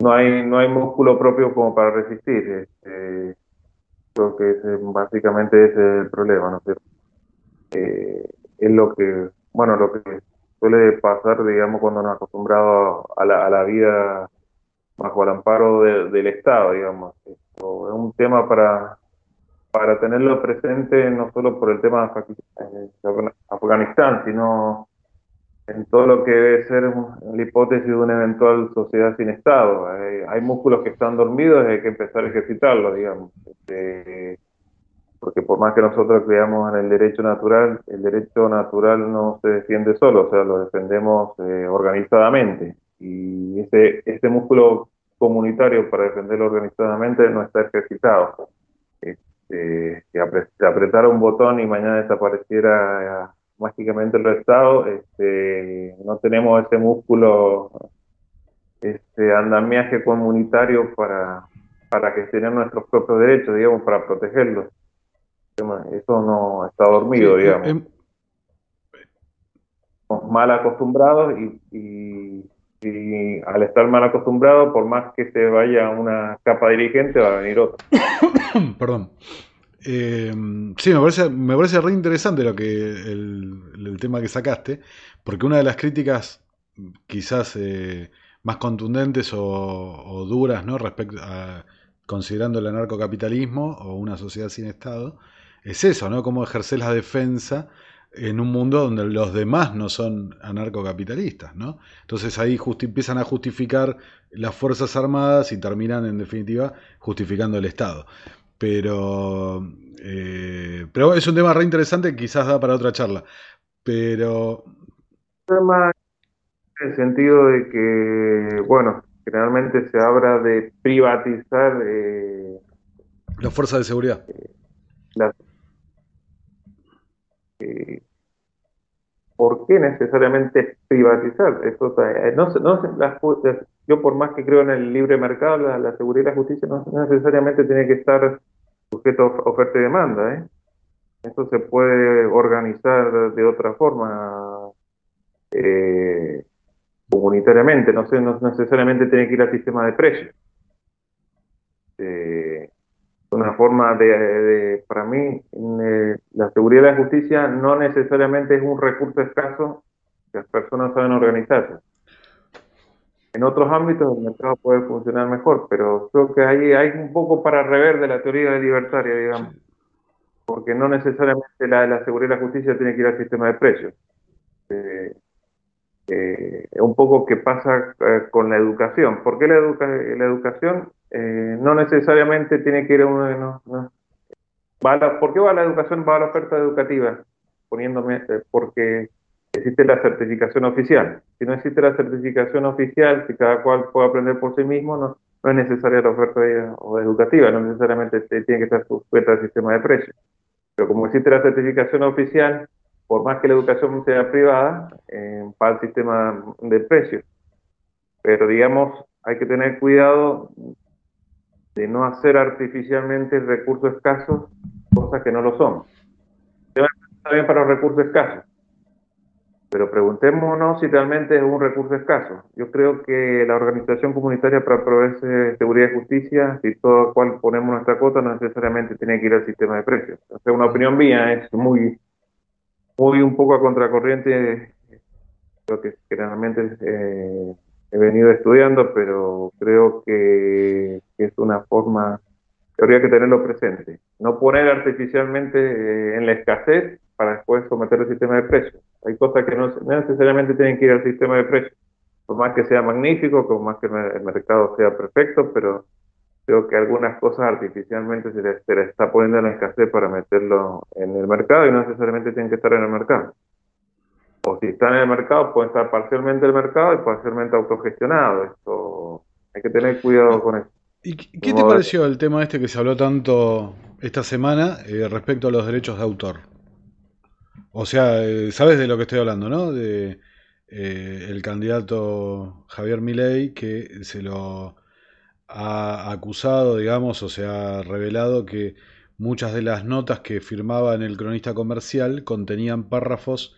no hay no hay músculo propio como para resistir. Este, creo que ese, básicamente ese es el problema, ¿no eh, es lo que bueno lo que suele pasar, digamos, cuando nos acostumbrado a la, a la vida bajo el amparo del Estado, digamos. Esto es un tema para, para tenerlo presente no solo por el tema de Afganistán, sino en todo lo que debe ser la hipótesis de una eventual sociedad sin Estado. Hay, músculos que están dormidos y hay que empezar a ejercitarlos, digamos. Este, porque por más que nosotros creamos en el derecho natural, el derecho natural no se defiende solo, o sea, lo defendemos eh, organizadamente y ese, ese músculo comunitario para defenderlo organizadamente no está ejercitado. Este, si apretara un botón y mañana desapareciera eh, mágicamente el Estado, este, no tenemos ese músculo, este andamiaje comunitario para, para que tengan nuestros propios derechos, digamos, para protegerlos. Eso no está dormido, digamos. Em, mal acostumbrados y y al estar mal acostumbrado, por más que se vaya una capa dirigente, va a venir otra. Perdón. Eh, sí, me parece, me parece re interesante lo que el, tema que sacaste, porque una de las críticas quizás eh, más contundentes o, duras, ¿no? Respecto a considerando el anarcocapitalismo o una sociedad sin Estado, es eso, ¿no? Cómo ejercer la defensa en un mundo donde los demás no son anarcocapitalistas, ¿no? Entonces ahí empiezan a justificar las Fuerzas Armadas y terminan, en definitiva, justificando el Estado. Pero, eh, pero es un tema re interesante, quizás da para otra charla. Pero... En el sentido de que, bueno, generalmente se habla de privatizar... Eh, las fuerzas de seguridad. las ¿por qué necesariamente privatizar? Eso, eh, no, no, yo por más que creo en el libre mercado, la, seguridad y la justicia no, necesariamente tiene que estar sujeto a oferta y demanda. ¿eh? Eso se puede organizar de otra forma. eh, comunitariamente, no, sé, no necesariamente tiene que ir al sistema de precios. Eh, una forma de, para mí, eh, la seguridad y la justicia no necesariamente es un recurso escaso las personas saben organizarse. En otros ámbitos el mercado puede funcionar mejor, pero creo que ahí hay un poco para rever de la teoría libertaria, digamos, porque no necesariamente la, la seguridad y la justicia tiene que ir al sistema de precios. Eh, eh, un poco que pasa eh, con la educación. ¿Por qué la, la educación eh, no necesariamente tiene que ir a uno no, ¿Por qué va la educación? Va la oferta educativa, poniéndome, eh, porque existe la certificación oficial. Si no existe la certificación oficial, si cada cual puede aprender por sí mismo, no, no es necesaria la oferta educativa, no necesariamente tiene que estar sujeta al sistema de precios. Pero como existe la certificación oficial, por más que la educación sea privada, eh, va al sistema de precios. Pero digamos, hay que tener cuidado de no hacer artificialmente recursos escasos cosas que no lo son. Está bien para los recursos escasos, pero preguntémonos si realmente es un recurso escaso. Yo creo que la organización comunitaria para proveerse seguridad y justicia, si todo cual ponemos nuestra cuota, no necesariamente tiene que ir al sistema de precios. O una opinión mía es muy muy un poco a contracorriente, lo que generalmente eh, he venido estudiando, pero creo que, es una forma que habría que tenerlo presente. No poner artificialmente eh, en la escasez para después someter el sistema de precios. Hay cosas que no, necesariamente tienen que ir al sistema de precios, por más que sea magnífico, por más que el mercado sea perfecto, pero creo que algunas cosas artificialmente se les, está poniendo en la escasez para meterlo en el mercado y no necesariamente tienen que estar en el mercado. O si están en el mercado, pueden estar parcialmente en el mercado y parcialmente autogestionado. Esto hay que tener cuidado con eso. ¿Y qué te pareció el tema este que se habló tanto esta semana eh, respecto a los derechos de autor? O sea, eh, sabes de lo que estoy hablando, ¿no? De eh, el candidato Javier Milei que se lo ha acusado, digamos, o se ha revelado que muchas de las notas que firmaba en el cronista comercial contenían párrafos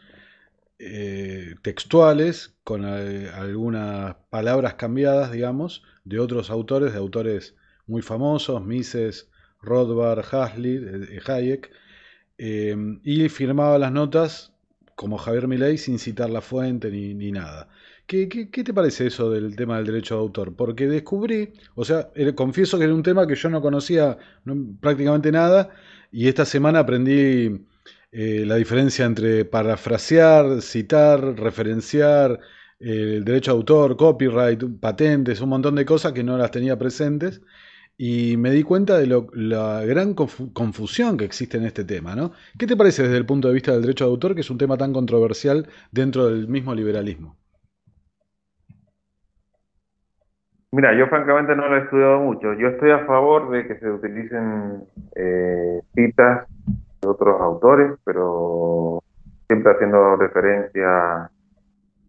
eh, textuales con eh, algunas palabras cambiadas, digamos, de otros autores, de autores muy famosos, Mises, Rothbard, Hasley, Hayek, eh, y firmaba las notas como Javier Milei sin citar la fuente ni, ni nada. ¿Qué, te parece eso del tema del derecho de autor? Porque descubrí, o sea, confieso que era un tema que yo no conocía prácticamente nada y esta semana aprendí eh, la diferencia entre parafrasear, citar, referenciar, eh, el derecho de autor, copyright, patentes, un montón de cosas que no las tenía presentes y me di cuenta de la gran confusión que existe en este tema. ¿no? ¿Qué te parece desde el punto de vista del derecho de autor, que es un tema tan controversial dentro del mismo liberalismo? Mira, yo francamente no lo he estudiado mucho. Yo estoy a favor de que se utilicen eh, citas otros autores, pero siempre haciendo referencia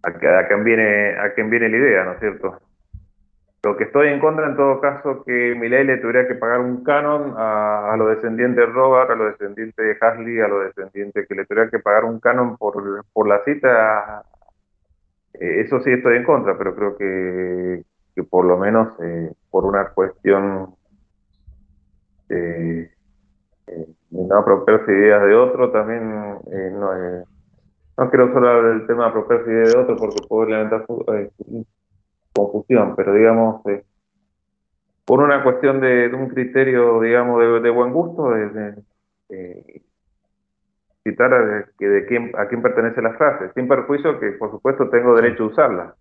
a, que, a, quien viene, a quien viene la idea, ¿no es cierto? Lo que estoy en contra, en todo caso, que Milei le tuviera que pagar un canon a, los descendientes de Robert, a los descendientes de Hasley, a los descendientes que le tuviera que pagar un canon por, por la cita. Eh, eso sí estoy en contra, pero creo que, que por lo menos eh, por una cuestión de no apropiarse ideas de otro, también eh, no, no quiero solo hablar del tema de apropiarse ideas de otro porque puede levantar eh, confusión, pero digamos, por una cuestión de, un criterio, digamos, de, buen gusto, de, citar a, que de quién, a quién pertenece la frase, sin perjuicio que, por supuesto, tengo derecho a usarla,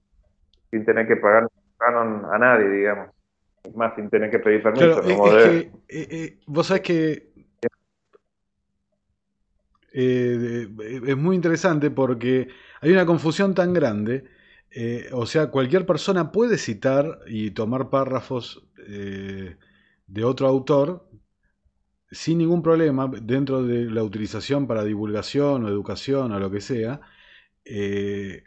sin tener que pagar canon a nadie, digamos. Más sin tener que pedir permiso. Eh, eh, vos sabés que eh, es muy interesante porque hay una confusión tan grande. o sea, cualquier persona puede citar y tomar párrafos de otro autor sin ningún problema dentro de la utilización para divulgación o educación o lo que sea. Eh,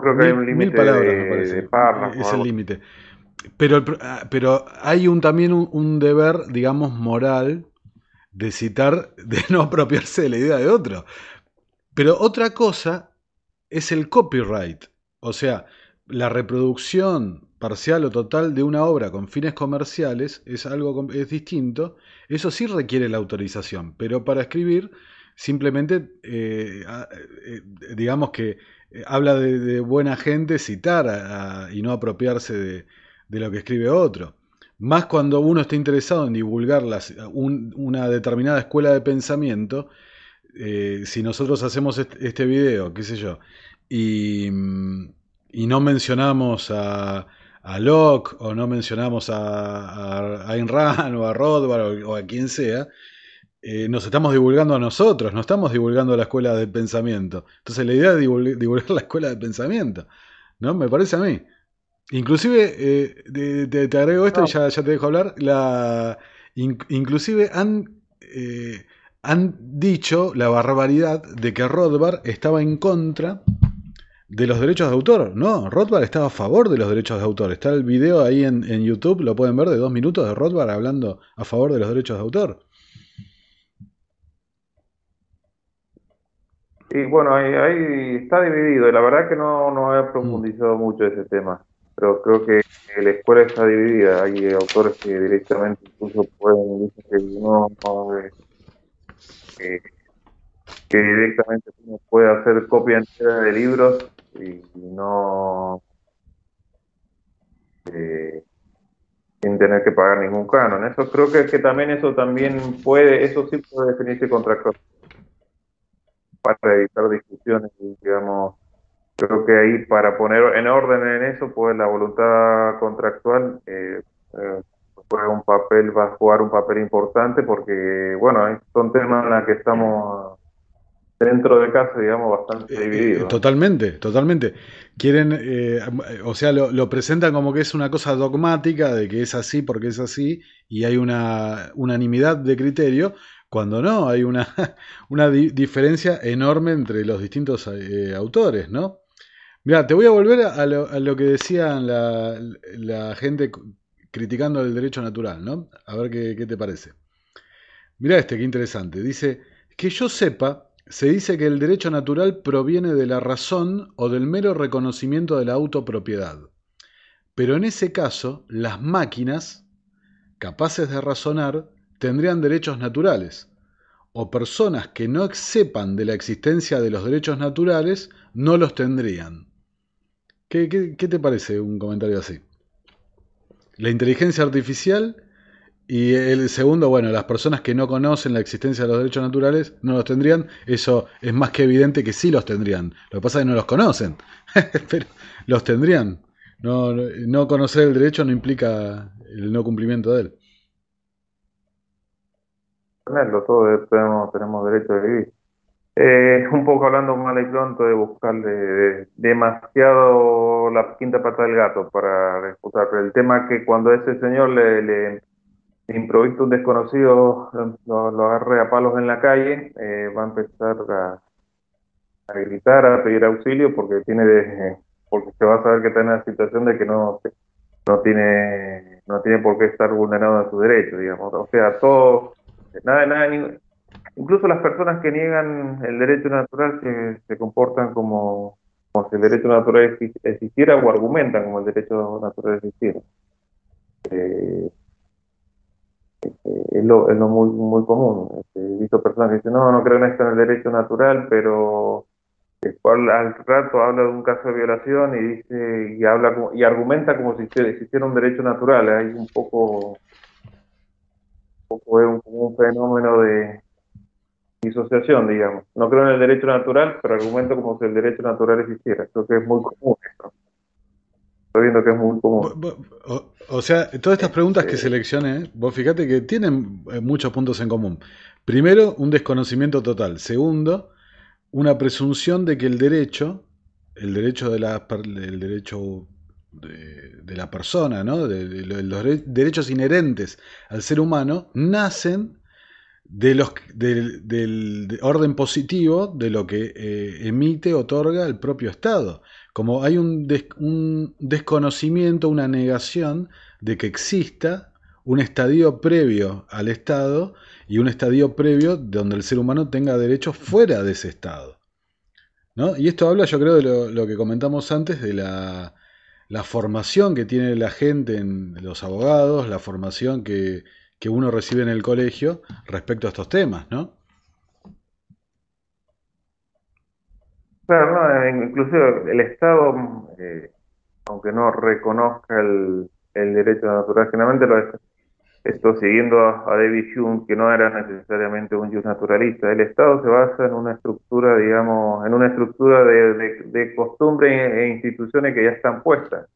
creo que hay un límite de, Es el límite. Pero, ah, pero hay un, también un, deber, digamos, moral de citar, de no apropiarse de la idea de otro. Pero otra cosa es el copyright, o sea, la reproducción parcial o total de una obra con fines comerciales es algo es distinto. Eso sí requiere la autorización, pero para escribir simplemente, eh, eh, digamos que eh, habla de, buena gente citar y no apropiarse de, lo que escribe otro. Más cuando uno está interesado en divulgar una determinada escuela de pensamiento, si nosotros hacemos este, video, qué sé yo, y, no mencionamos a, Locke o no mencionamos a, Ayn Rand o a Rothbard o, a quien sea, eh, nos estamos divulgando a nosotros, no estamos divulgando la escuela de pensamiento. Entonces la idea es divulgar, la escuela de pensamiento, ¿no? Me parece a mí. Inclusive, eh, te, agrego esto y ya, te dejo hablar, la, inclusive han, eh, han dicho la barbaridad de que Rothbard estaba en contra de los derechos de autor. No, Rothbard estaba a favor de los derechos de autor. Está el video ahí en, en YouTube, lo pueden ver, de dos minutos de Rothbard hablando a favor de los derechos de autor. Y bueno, ahí, está dividido. Y la verdad que no, no he profundizado mucho ese tema. Pero creo que la escuela está dividida. Hay autores que directamente incluso pueden decir que uno eh, que directamente uno puede hacer copia entera de libros y, no eh, sin tener que pagar ningún canon. Eso creo que, que también eso también puede, eso sí puede definirse contractual para evitar discusiones, digamos, creo que ahí para poner en orden en eso, pues la voluntad contractual eh, eh un papel, va a jugar un papel importante porque, bueno, son temas en los que estamos dentro de casa, digamos, bastante eh, divididos. totalmente, totalmente. Quieren, eh, o sea, lo, lo, presentan como que es una cosa dogmática, de que es así porque es así, y hay una unanimidad de criterio, cuando no, hay una, una diferencia enorme entre los distintos eh, autores, ¿no? Mira, te voy a volver a lo, que decían la, gente criticando el derecho natural, ¿no? A ver qué, te parece. Mira este, qué interesante. Dice, que yo sepa, se dice que el derecho natural proviene de la razón o del mero reconocimiento de la autopropiedad. Pero en ese caso, las máquinas, capaces de razonar, tendrían derechos naturales, o personas que no sepan de la existencia de los derechos naturales no los tendrían. ¿Qué, te parece un comentario así? La inteligencia artificial y el segundo, bueno, las personas que no conocen la existencia de los derechos naturales no los tendrían. Eso es más que evidente que sí los tendrían. Lo que pasa es que no los conocen, pero los tendrían. No, no conocer el derecho no implica el no cumplimiento de él tenerlo, todos tenemos, tenemos derecho a vivir. Eh, un poco hablando mal y pronto de buscarle demasiado la quinta pata del gato para refutar, pero el tema que cuando ese señor le, le, improvisa un desconocido, lo, agarre a palos en la calle, eh, va a empezar a, a, gritar, a pedir auxilio porque tiene de, porque se va a saber que está en la situación de que no no tiene no tiene por qué estar vulnerado en su derecho, digamos. O sea, todo nada, nada, incluso las personas que niegan el derecho natural se, comportan como, si el derecho natural existiera o argumentan como el derecho natural existiera. Eh, es lo, es lo muy, muy común. Este, he visto personas que dicen, no, no creo en esto en el derecho natural, pero al rato habla de un caso de violación y dice y habla y argumenta como si existiera un derecho natural. Hay un poco un, fenómeno de disociación, digamos. No creo en el derecho natural, pero argumento como si el derecho natural existiera. Creo que es muy común Estoy viendo que es muy común. O, sea, todas estas preguntas que este seleccioné, vos fíjate que tienen eh, muchos puntos en común. Primero, un desconocimiento total. Segundo, una presunción de que el derecho, el derecho de la, el derecho de, la persona, ¿no? de, los derechos inherentes al ser humano, nacen de los, del, orden positivo de lo que eh, emite, otorga el propio Estado. Como hay un, un desconocimiento, una negación de que exista un estadio previo al Estado y un estadio previo donde el ser humano tenga derechos fuera de ese Estado. ¿no? Y esto habla, yo creo, de lo, que comentamos antes, de la, formación que tiene la gente en los abogados, la formación que, que uno recibe en el colegio respecto a estos temas, ¿no? Claro, no, inclusive el Estado, eh, aunque no reconozca el, el derecho natural, generalmente lo esto siguiendo a, David Hume, que no era necesariamente un naturalista. El Estado se basa en una estructura, digamos, en una estructura de, de, de costumbres e instituciones que ya están puestas.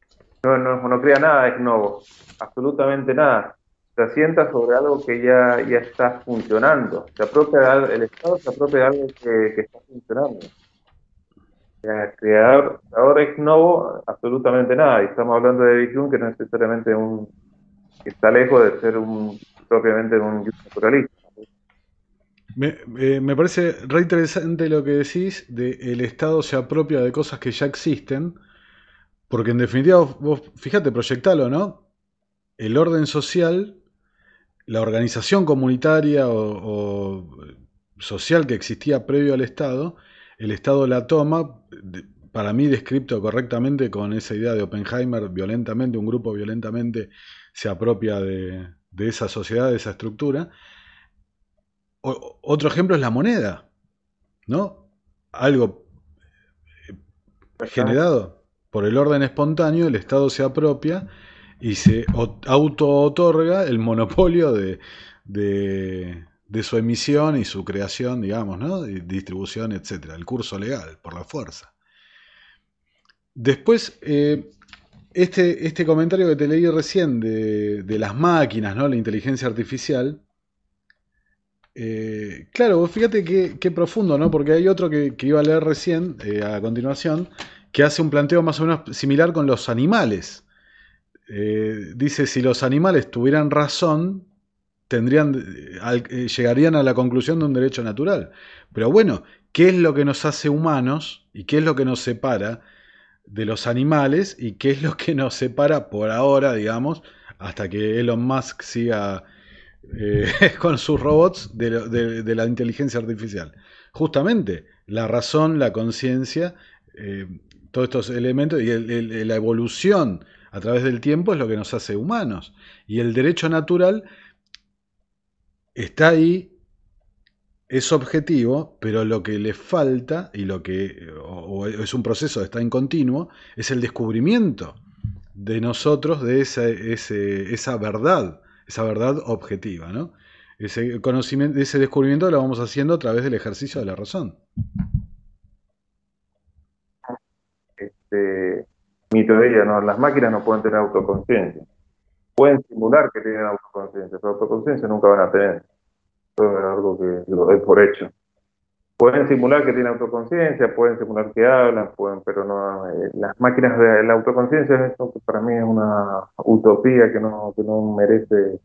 No, no, crea nada es nuevo, absolutamente nada. Se asienta sobre algo que ya, ya está funcionando. Se apropia el Estado se apropia de algo que, está funcionando creador, creador ex novo, absolutamente nada. Y estamos hablando de Hume, que no es necesariamente un. que está lejos de ser un propiamente un naturalista. Me, eh, me, parece re interesante lo que decís de el Estado se apropia de cosas que ya existen, porque en definitiva, vos, fíjate, proyectalo, ¿no? El orden social, la organización comunitaria o social que existía previo al Estado, el Estado la toma, para mí descripto correctamente con esa idea de Oppenheimer, violentamente, un grupo violentamente se apropia de, esa sociedad, de esa estructura. otro ejemplo es la moneda, ¿no? Algo eh, generado por el orden espontáneo, el Estado se apropia y se auto-otorga el monopolio de, de su emisión y su creación, digamos, ¿no? distribución, etcétera, el curso legal, por la fuerza. Después, eh, este, este comentario que te leí recién de, las máquinas, ¿no? La inteligencia artificial. Eh, claro, fíjate qué, profundo, ¿no? Porque hay otro que, iba a leer recién, eh, a continuación, que hace un planteo más o menos similar con los animales. Dice, si los animales tuvieran razón, tendrían, eh, llegarían a la conclusión de un derecho natural. Pero bueno, ¿qué es lo que nos hace humanos y qué es lo que nos separa de los animales y qué es lo que nos separa por ahora, digamos, hasta que Elon Musk siga eh, con sus robots de, la inteligencia artificial? Justamente la razón, la conciencia, eh, todos estos elementos y la evolución a través del tiempo es lo que nos hace humanos. Y el derecho natural está ahí, es objetivo, pero lo que le falta, y lo que es un proceso, está en continuo, es el descubrimiento de nosotros de esa, esa verdad, esa verdad objetiva, ¿no? Ese conocimiento, ese descubrimiento lo vamos haciendo a través del ejercicio de la razón. Este, mi teoría, ¿no? Las máquinas no pueden tener autoconciencia pueden simular que tienen autoconciencia, pero autoconciencia nunca van a tener. Eso es algo que lo doy por hecho. Pueden simular que tienen autoconciencia, pueden simular que hablan, pueden, pero no. Eh, las máquinas de la autoconciencia, eso para mí es una utopía que no, que no merece,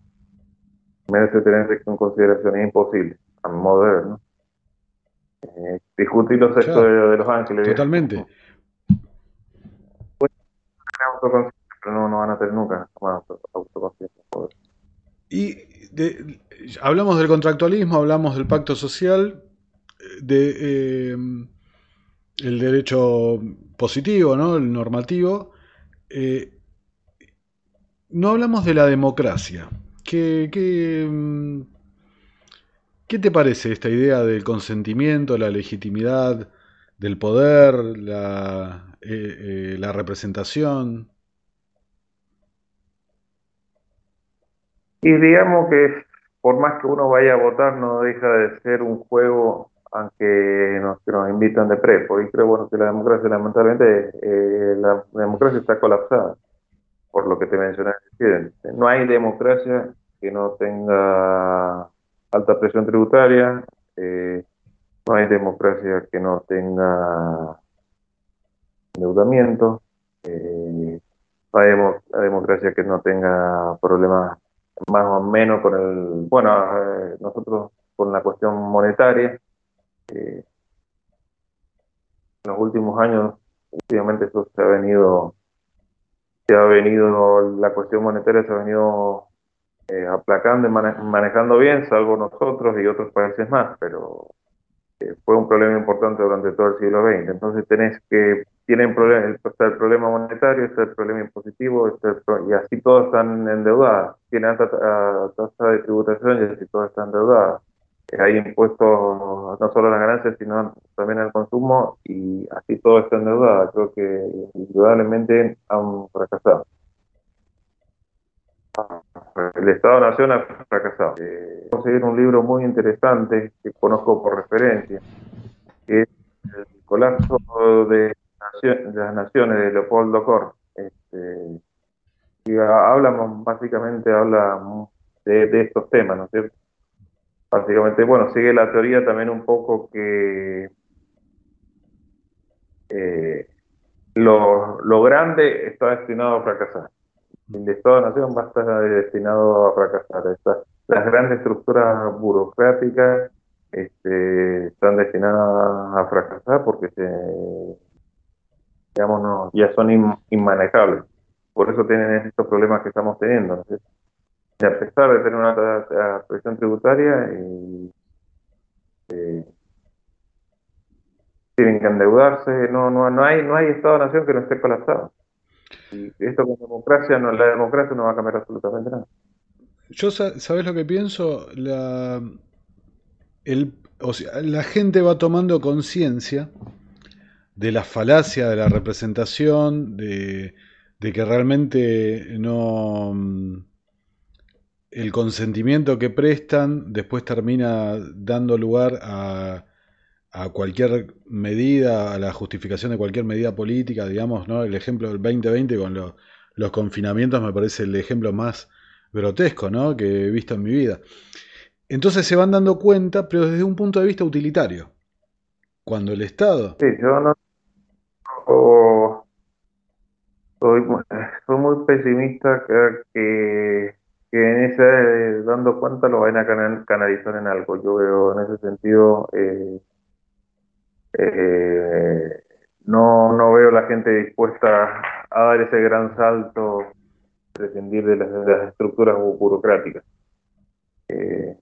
merece tener en consideración, es imposible, a mi modo de ver, ¿no? Eh, discutir los sexos de, los ángeles. Totalmente. No, no van a tener nunca autoconciencia. Y hablamos del contractualismo, hablamos del pacto social, de eh, el derecho positivo, ¿no? el normativo. Eh, no hablamos de la democracia. ¿Qué, qué, mm, ¿Qué te parece esta idea del consentimiento, la legitimidad del poder, la, eh, la representación? Y digamos que por más que uno vaya a votar, no deja de ser un juego aunque nos, nos invitan de prepo. Y creo que la democracia, lamentablemente, eh, la, democracia está colapsada, por lo que te mencioné No hay democracia que no tenga alta presión tributaria, eh, no hay democracia que no tenga endeudamiento, eh, no hay democracia que no tenga problemas más o menos con el, bueno, eh, nosotros con la cuestión monetaria, eh, en los últimos años, últimamente eso se ha venido, se ha venido, la cuestión monetaria se ha venido eh, aplacando y manejando bien, salvo nosotros y otros países más, pero fue un problema importante durante todo el siglo XX. Entonces tenés que, tienen problemas, está el problema monetario, está el problema impositivo, y así todos están endeudados. Tienen alta tasa de tributación y así todos están endeudados. Eh, hay impuestos no solo a las ganancias, sino también al consumo y así todo está endeudado. Creo que indudablemente han fracasado. El Estado-Nación ha fracasado. Eh, conseguir un libro muy interesante que conozco por referencia, que es El colapso de, las naciones de Leopoldo Cor. Este, y habla básicamente habla de, estos temas, ¿no es cierto? Básicamente, bueno, sigue la teoría también un poco que eh, lo grande está destinado a fracasar el Estado-Nación va a estar destinado a fracasar. Estas, las grandes estructuras burocráticas este, están destinadas a fracasar porque se, digamos, ya son inmanejables. Por eso tienen estos problemas que estamos teniendo. Y a pesar de tener una presión tributaria, y, eh, tienen que endeudarse. No, no, no hay, no hay Estado-Nación que no esté colapsado. Esto con democracia, no, la democracia no va a cambiar absolutamente nada. Yo, ¿sabes lo que pienso? La, el, o sea, la gente va tomando conciencia de la falacia de la representación, de, de que realmente no el consentimiento que prestan después termina dando lugar a a cualquier medida, a la justificación de cualquier medida política, digamos, ¿no? El ejemplo del 2020 con los confinamientos me parece el ejemplo más grotesco, ¿no? Que he visto en mi vida. Entonces se van dando cuenta, pero desde un punto de vista utilitario. Cuando el Estado... Sí, yo no... soy, muy pesimista que, que en ese, dando cuenta, lo vayan a canalizar en algo. Yo veo en ese sentido... Eh, eh, no, no veo la gente dispuesta a dar ese gran salto, prescindir de las, estructuras burocráticas. Eh,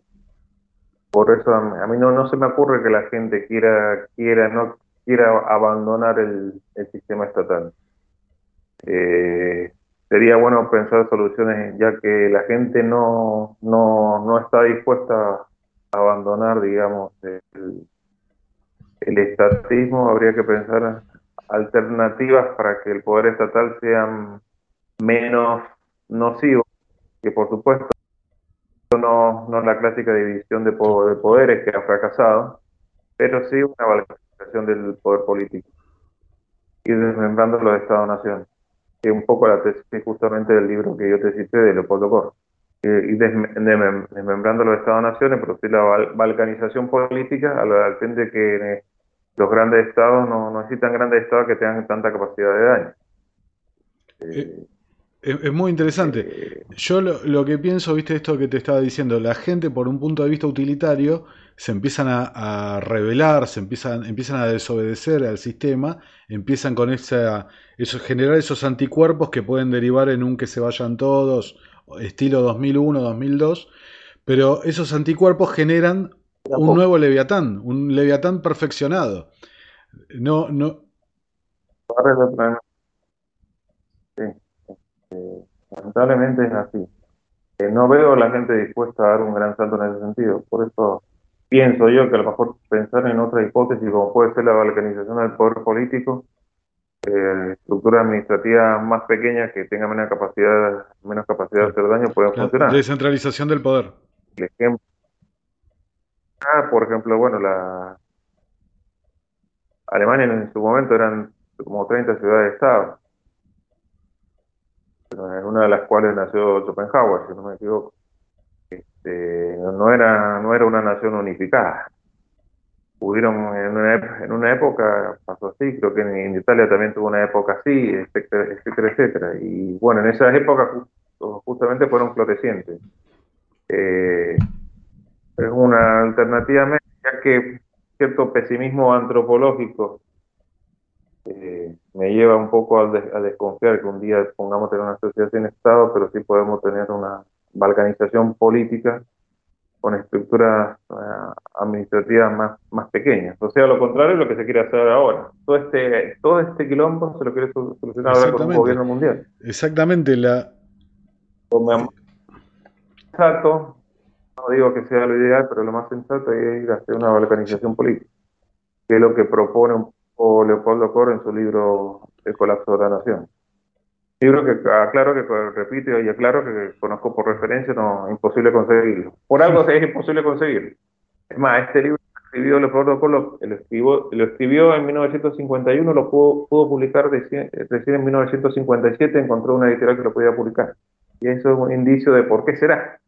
por eso a mí, no, no se me ocurre que la gente quiera, quiera, no quiera abandonar el, sistema estatal. Eh, sería bueno pensar soluciones ya que la gente no, no, no está dispuesta a abandonar, digamos, el, el estatismo, habría que pensar alternativas para que el poder estatal sea menos nocivo, que por supuesto no, no la clásica división de, poderes que ha fracasado, pero sí una valorización del poder político y desmembrando los Estados-Nación, que es un poco la tesis justamente del libro que yo te cité de Leopoldo Cor. Y desmembrando los Estados-Naciones, producir la balcanización política al fin de que los grandes estados no, no necesitan grandes estados que tengan tanta capacidad de daño. Eh, es, muy interesante. Eh, Yo lo, que pienso, viste, esto que te estaba diciendo, la gente por un punto de vista utilitario se empiezan a, rebelar, se empiezan, empiezan a desobedecer al sistema, empiezan con esa, eso, generar esos anticuerpos que pueden derivar en un que se vayan todos, estilo 2001, 2002, pero esos anticuerpos generan un nuevo Leviatán, un Leviatán perfeccionado. No, no. Sí, este, lamentablemente es así. Eh, no veo a la gente dispuesta a dar un gran salto en ese sentido. Por eso pienso yo que a lo mejor pensar en otra hipótesis, como puede ser la balcanización del poder político, eh, estructuras administrativas más pequeñas que tengan menos capacidad, menos capacidad de hacer daño pueden funcionar. Descentralización del poder. El ejemplo, Ah, por ejemplo, bueno, la Alemania en su momento eran como 30 ciudades-estado, en una de las cuales nació Schopenhauer, si no me equivoco. Este, no era no era una nación unificada. Hubieron en una, en una época pasó así, creo que en, Italia también tuvo una época así, etcétera, etcétera, etcétera. Y bueno, en esas épocas justamente fueron florecientes. Eh, es una alternativa ya que cierto pesimismo antropológico eh, me lleva un poco a, desconfiar que un día pongamos tener una sociedad sin Estado, pero sí podemos tener una balcanización política con estructuras eh, administrativas más, más pequeñas. O sea, lo contrario es lo que se quiere hacer ahora. Todo este, todo este quilombo se lo quiere solucionar ahora con un gobierno mundial. Exactamente, la... sensato, no digo que sea lo ideal, pero lo más sensato es ir a hacer una balcanización política, que es lo que propone un poco Leopoldo Coro en su libro El colapso de la nación. Libro que aclaro que repito y aclaro que conozco por referencia, no imposible conseguirlo. Por algo es imposible conseguirlo. Es más, este libro escribió Leopoldo Colo, lo escribió, lo escribió en 1951, lo pudo, pudo publicar recién, en 1957, encontró una editorial que lo podía publicar. Y eso es un indicio de por qué será.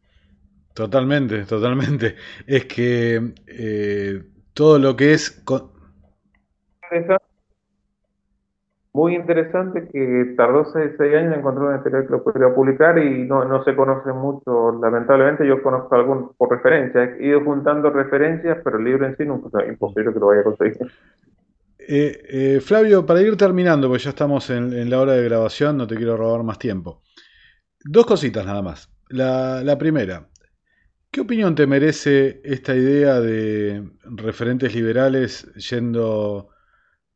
Totalmente, totalmente. Es que eh, todo lo que es muy interesante que tardó seis, años en encontrar una editorial que lo pudiera publicar y no, no se conoce mucho, lamentablemente yo conozco algún por referencia, he ido juntando referencias, pero el libro en sí no es imposible que lo vaya a conseguir. Eh, eh, Flavio, para ir terminando, porque ya estamos en, la hora de grabación, no te quiero robar más tiempo. Dos cositas nada más. La, la primera, ¿qué opinión te merece esta idea de referentes liberales yendo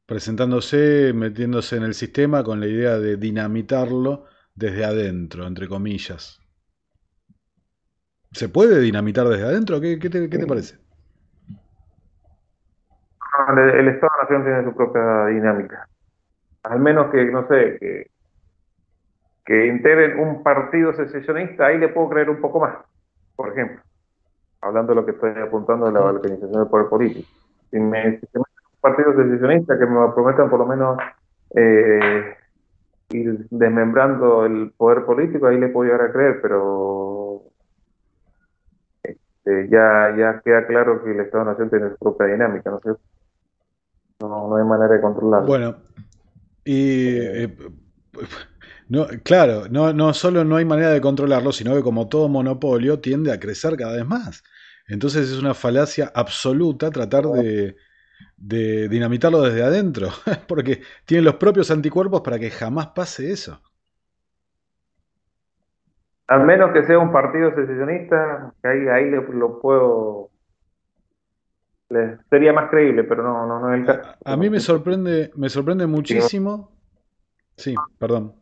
presentándose, metiéndose en el sistema con la idea de dinamitarlo desde adentro, entre comillas. ¿Se puede dinamitar desde adentro? ¿Qué, te, parece? El, Estado-Nación tiene su propia dinámica. Al menos que, no sé, que, que integren un partido secesionista, ahí le puedo creer un poco más, por ejemplo. Hablando de lo que estoy apuntando de la organización del poder político. Si me, partidos decisionistas que me prometan por lo menos eh, ir desmembrando el poder político, ahí le puedo llegar a creer, pero este, ya, ya queda claro que el Estado-Nación tiene su propia dinámica, ¿no No, no hay manera de controlarlo. Bueno, y eh, no, claro, no, no solo no hay manera de controlarlo, sino que como todo monopolio tiende a crecer cada vez más. Entonces es una falacia absoluta tratar de de dinamitarlo desde adentro, porque tienen los propios anticuerpos para que jamás pase eso. Al menos que sea un partido secesionista, que ahí, ahí lo, puedo... sería más creíble, pero no, no, no es el caso. A, mí me sorprende, me sorprende muchísimo. Sí, perdón.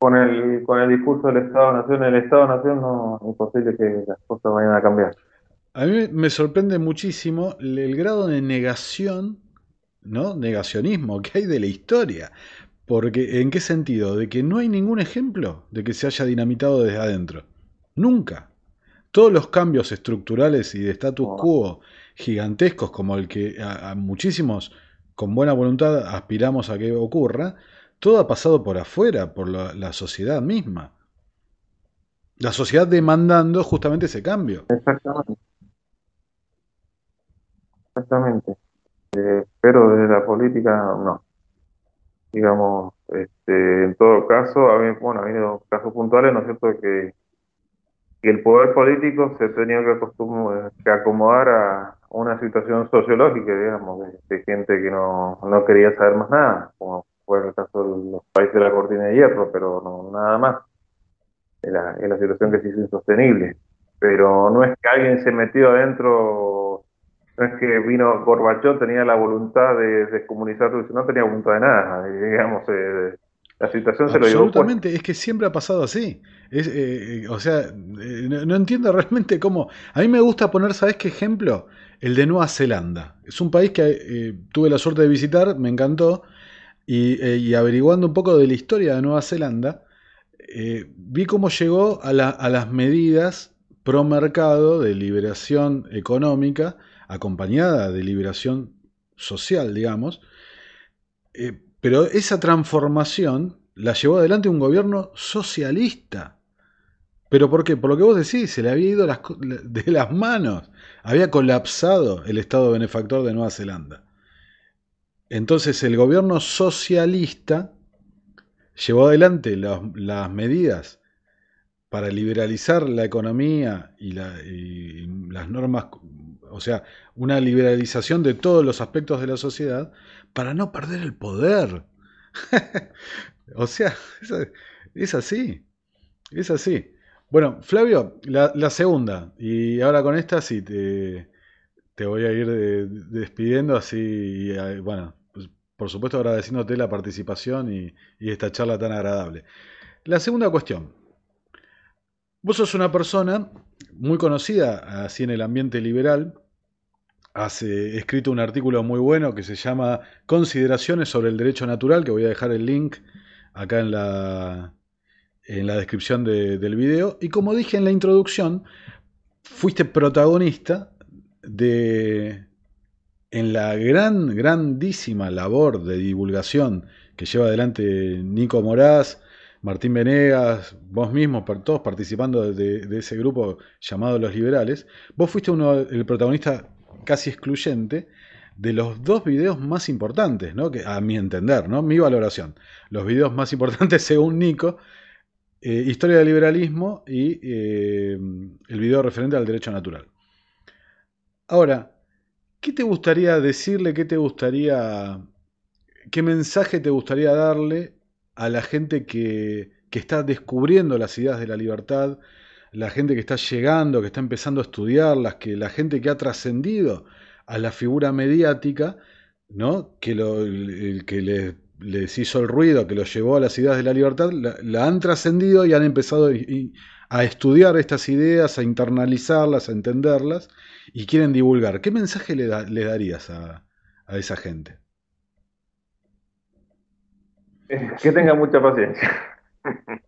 Con el, con el discurso del Estado-Nación, el Estado-Nación no es imposible que las cosas vayan a cambiar. A mí me sorprende muchísimo el grado de negación, ¿no? Negacionismo que hay de la historia. Porque, ¿en qué sentido? De que no hay ningún ejemplo de que se haya dinamitado desde adentro. Nunca. Todos los cambios estructurales y de status quo gigantescos como el que a, muchísimos con buena voluntad aspiramos a que ocurra, todo ha pasado por afuera, por la sociedad misma. La sociedad demandando justamente ese cambio. Exactamente. Exactamente. Eh, pero desde la política, no. Digamos, este, en todo caso, bueno, ha habido casos puntuales, ¿no es cierto?, que, el poder político se tenía que, que acomodar a una situación sociológica, digamos, de, gente que no, no, quería saber más nada, como fue el caso de los países de la cortina de hierro, pero no nada más. Es la, la situación que se hizo insostenible. Pero no es que alguien se metió adentro no es que vino Gorbachov, tenía la voluntad de descomunizar no tenía voluntad de nada, digamos, eh, la situación se lo llevó. Absolutamente, es que siempre ha pasado así. Es, eh, eh, o sea, no, entiendo realmente cómo. A mí me gusta poner, ¿sabes qué ejemplo? El de Nueva Zelanda. Es un país que tuve la suerte de visitar, me encantó, y, averiguando un poco de la historia de Nueva Zelanda, vi cómo llegó a, a las medidas pro mercado de liberación económica acompañada de liberación social, digamos, eh, pero esa transformación la llevó adelante un gobierno socialista. ¿Pero por qué? Por lo que vos decís, se le había ido de las manos, había colapsado el Estado benefactor de Nueva Zelanda. Entonces el gobierno socialista llevó adelante las medidas para liberalizar la economía y, y, las normas o sea, una liberalización de todos los aspectos de la sociedad para no perder el poder. o sea, es así, es así. Bueno, Flavio, la, segunda, y ahora con esta sí te, te voy a ir despidiendo así, y, bueno, pues, por supuesto agradeciéndote la participación y, esta charla tan agradable. La segunda cuestión. Vos sos una persona muy conocida así en el ambiente liberal, has escrito un artículo muy bueno que se llama Consideraciones sobre el Derecho Natural, que voy a dejar el link acá en la, en la descripción del video. Y como dije en la introducción, fuiste protagonista de en la gran, grandísima labor de divulgación que lleva adelante Nico Moraz, Martín Venegas, vos mismo, todos participando de, de, ese grupo llamado Los Liberales, vos fuiste uno, el protagonista casi excluyente de los dos videos más importantes, ¿no? que, a mi entender, ¿no? mi valoración. Los videos más importantes según Nico, eh, Historia del Liberalismo y eh, el video referente al derecho natural. Ahora, ¿qué te gustaría decirle, qué te gustaría, qué mensaje te gustaría darle a la gente que, que está descubriendo las ideas de la libertad, la gente que está llegando, que está empezando a estudiarlas, que la gente que ha trascendido a la figura mediática, ¿no? que, lo, que les, hizo el ruido, que los llevó a las ideas de la libertad, la, han trascendido y han empezado a estudiar estas ideas, a internalizarlas, a entenderlas y quieren divulgar. ¿Qué mensaje le, darías a, esa gente? Que tenga mucha paciencia.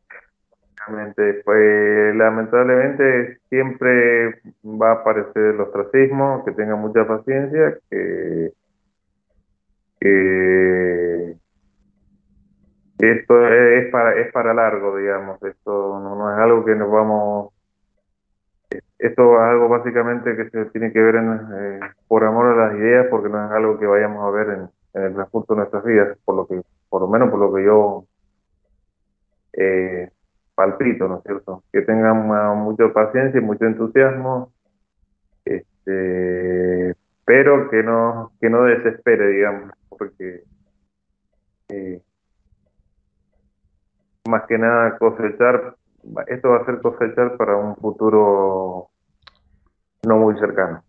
Pues lamentablemente siempre va a aparecer el ostracismo, que tenga mucha paciencia, que, esto es para, es para largo, digamos, esto no, es algo que nos vamos, esto es algo básicamente que se tiene que ver eh, por amor a las ideas, porque no es algo que vayamos a ver en, el transcurso de nuestras vidas, por lo que, por lo menos por lo que yo eh, palpito, ¿no es cierto? Que tengan mucha paciencia y mucho entusiasmo, este, pero que no, que no desespere, digamos, porque eh, más que nada cosechar, esto va a ser cosechar para un futuro no muy cercano.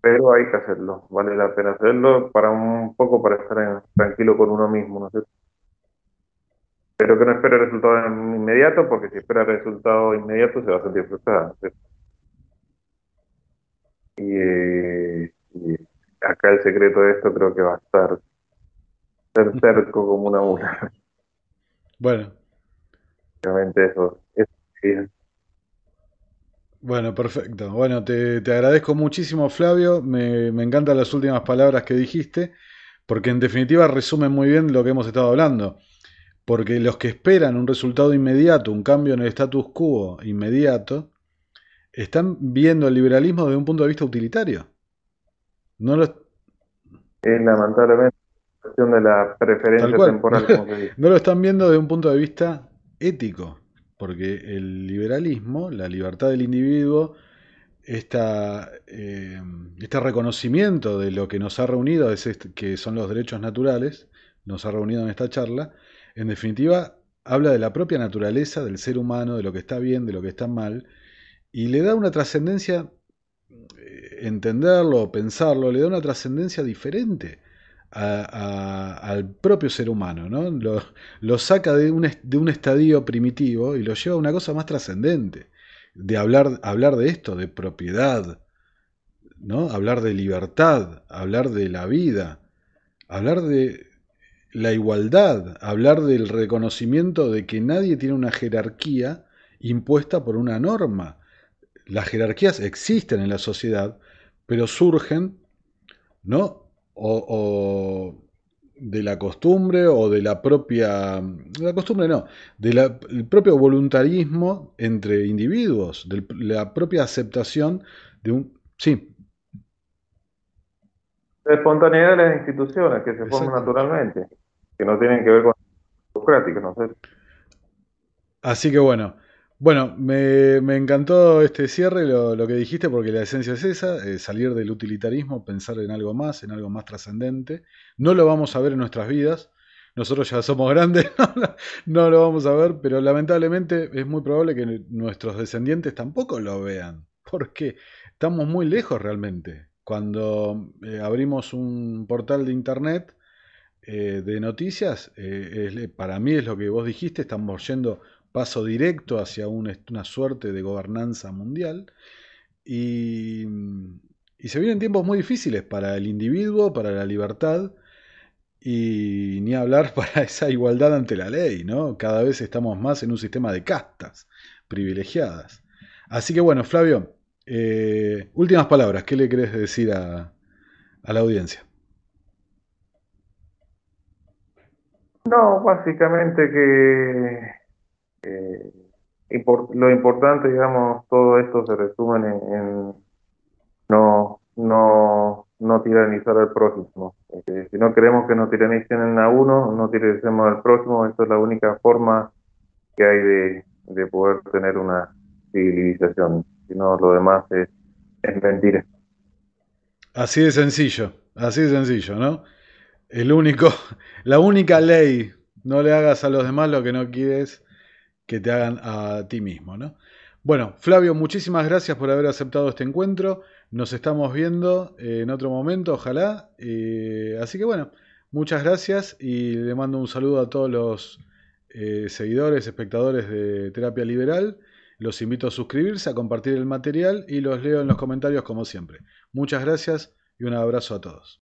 Pero hay que hacerlo, vale la pena hacerlo para un poco para estar tranquilo con uno mismo, ¿no es cierto? pero que no espere resultados inmediatos, porque si espera resultados inmediatos se va a sentir frustrado. Eh, y, acá el secreto de esto creo que va a estar ser cerco como una mula. Bueno. Realmente eso. Bueno, perfecto. Bueno, te, agradezco muchísimo, Flavio. Me, me encantan las últimas palabras que dijiste, porque en definitiva resumen muy bien lo que hemos estado hablando. Porque los que esperan un resultado inmediato, un cambio en el status quo inmediato, están viendo el liberalismo desde un punto de vista utilitario. No lo... Es lamentablemente cuestión de la preferencia temporal. no lo están viendo desde un punto de vista ético, porque el liberalismo, la libertad del individuo, esta, eh, este reconocimiento de lo que nos ha reunido, este, que son los derechos naturales, nos ha reunido en esta charla, en definitiva, habla de la propia naturaleza del ser humano, de lo que está bien, de lo que está mal, y le da una trascendencia, eh, entenderlo, pensarlo, le da una trascendencia diferente al propio ser humano, ¿no? Lo, saca de un, de un, estadio primitivo y lo lleva a una cosa más trascendente, de hablar, hablar de esto, de propiedad, ¿no? Hablar de libertad, hablar de la vida, hablar de, la igualdad, hablar del reconocimiento de que nadie tiene una jerarquía impuesta por una norma. Las jerarquías existen en la sociedad, pero surgen, ¿no? O, de la costumbre o de la propia, de la costumbre no, del propio voluntarismo entre individuos, de la propia aceptación de un, sí. La espontaneidad de las instituciones que se forman naturalmente que no tienen que ver con democrática, no sé. Así que bueno, bueno, me, encantó este cierre, lo, que dijiste, porque la esencia es esa, eh, salir del utilitarismo, pensar en algo más, en algo más trascendente. No lo vamos a ver en nuestras vidas, nosotros ya somos grandes, no, lo vamos a ver, pero lamentablemente es muy probable que nuestros descendientes tampoco lo vean, porque estamos muy lejos realmente. Cuando eh, abrimos un portal de internet eh, de noticias, para mí es lo que vos dijiste, estamos yendo paso directo hacia una suerte de gobernanza mundial y, se vienen tiempos muy difíciles para el individuo, para la libertad y ni hablar para esa igualdad ante la ley, ¿no? Cada vez estamos más en un sistema de castas privilegiadas. Así que bueno, Flavio, eh, últimas palabras, ¿qué le querés decir a, la audiencia? No, básicamente que eh, lo importante, digamos, todo esto se resume en, no, no, no tiranizar al próximo. si no queremos que nos tiranicen a uno, no tiranicemos al próximo. Esto es la única forma que hay de, de poder tener una civilización. Si no, lo demás es, es mentira. Así de sencillo, así de sencillo, ¿no? El único, la única ley, no le hagas a los demás lo que no quieres que te hagan a ti mismo, ¿no? Bueno, Flavio, muchísimas gracias por haber aceptado este encuentro. Nos estamos viendo en otro momento, ojalá. Eh, así que bueno, muchas gracias y le mando un saludo a todos los eh, seguidores, espectadores de Terapia Liberal. Los invito a suscribirse, a compartir el material y los leo en los comentarios como siempre. Muchas gracias y un abrazo a todos.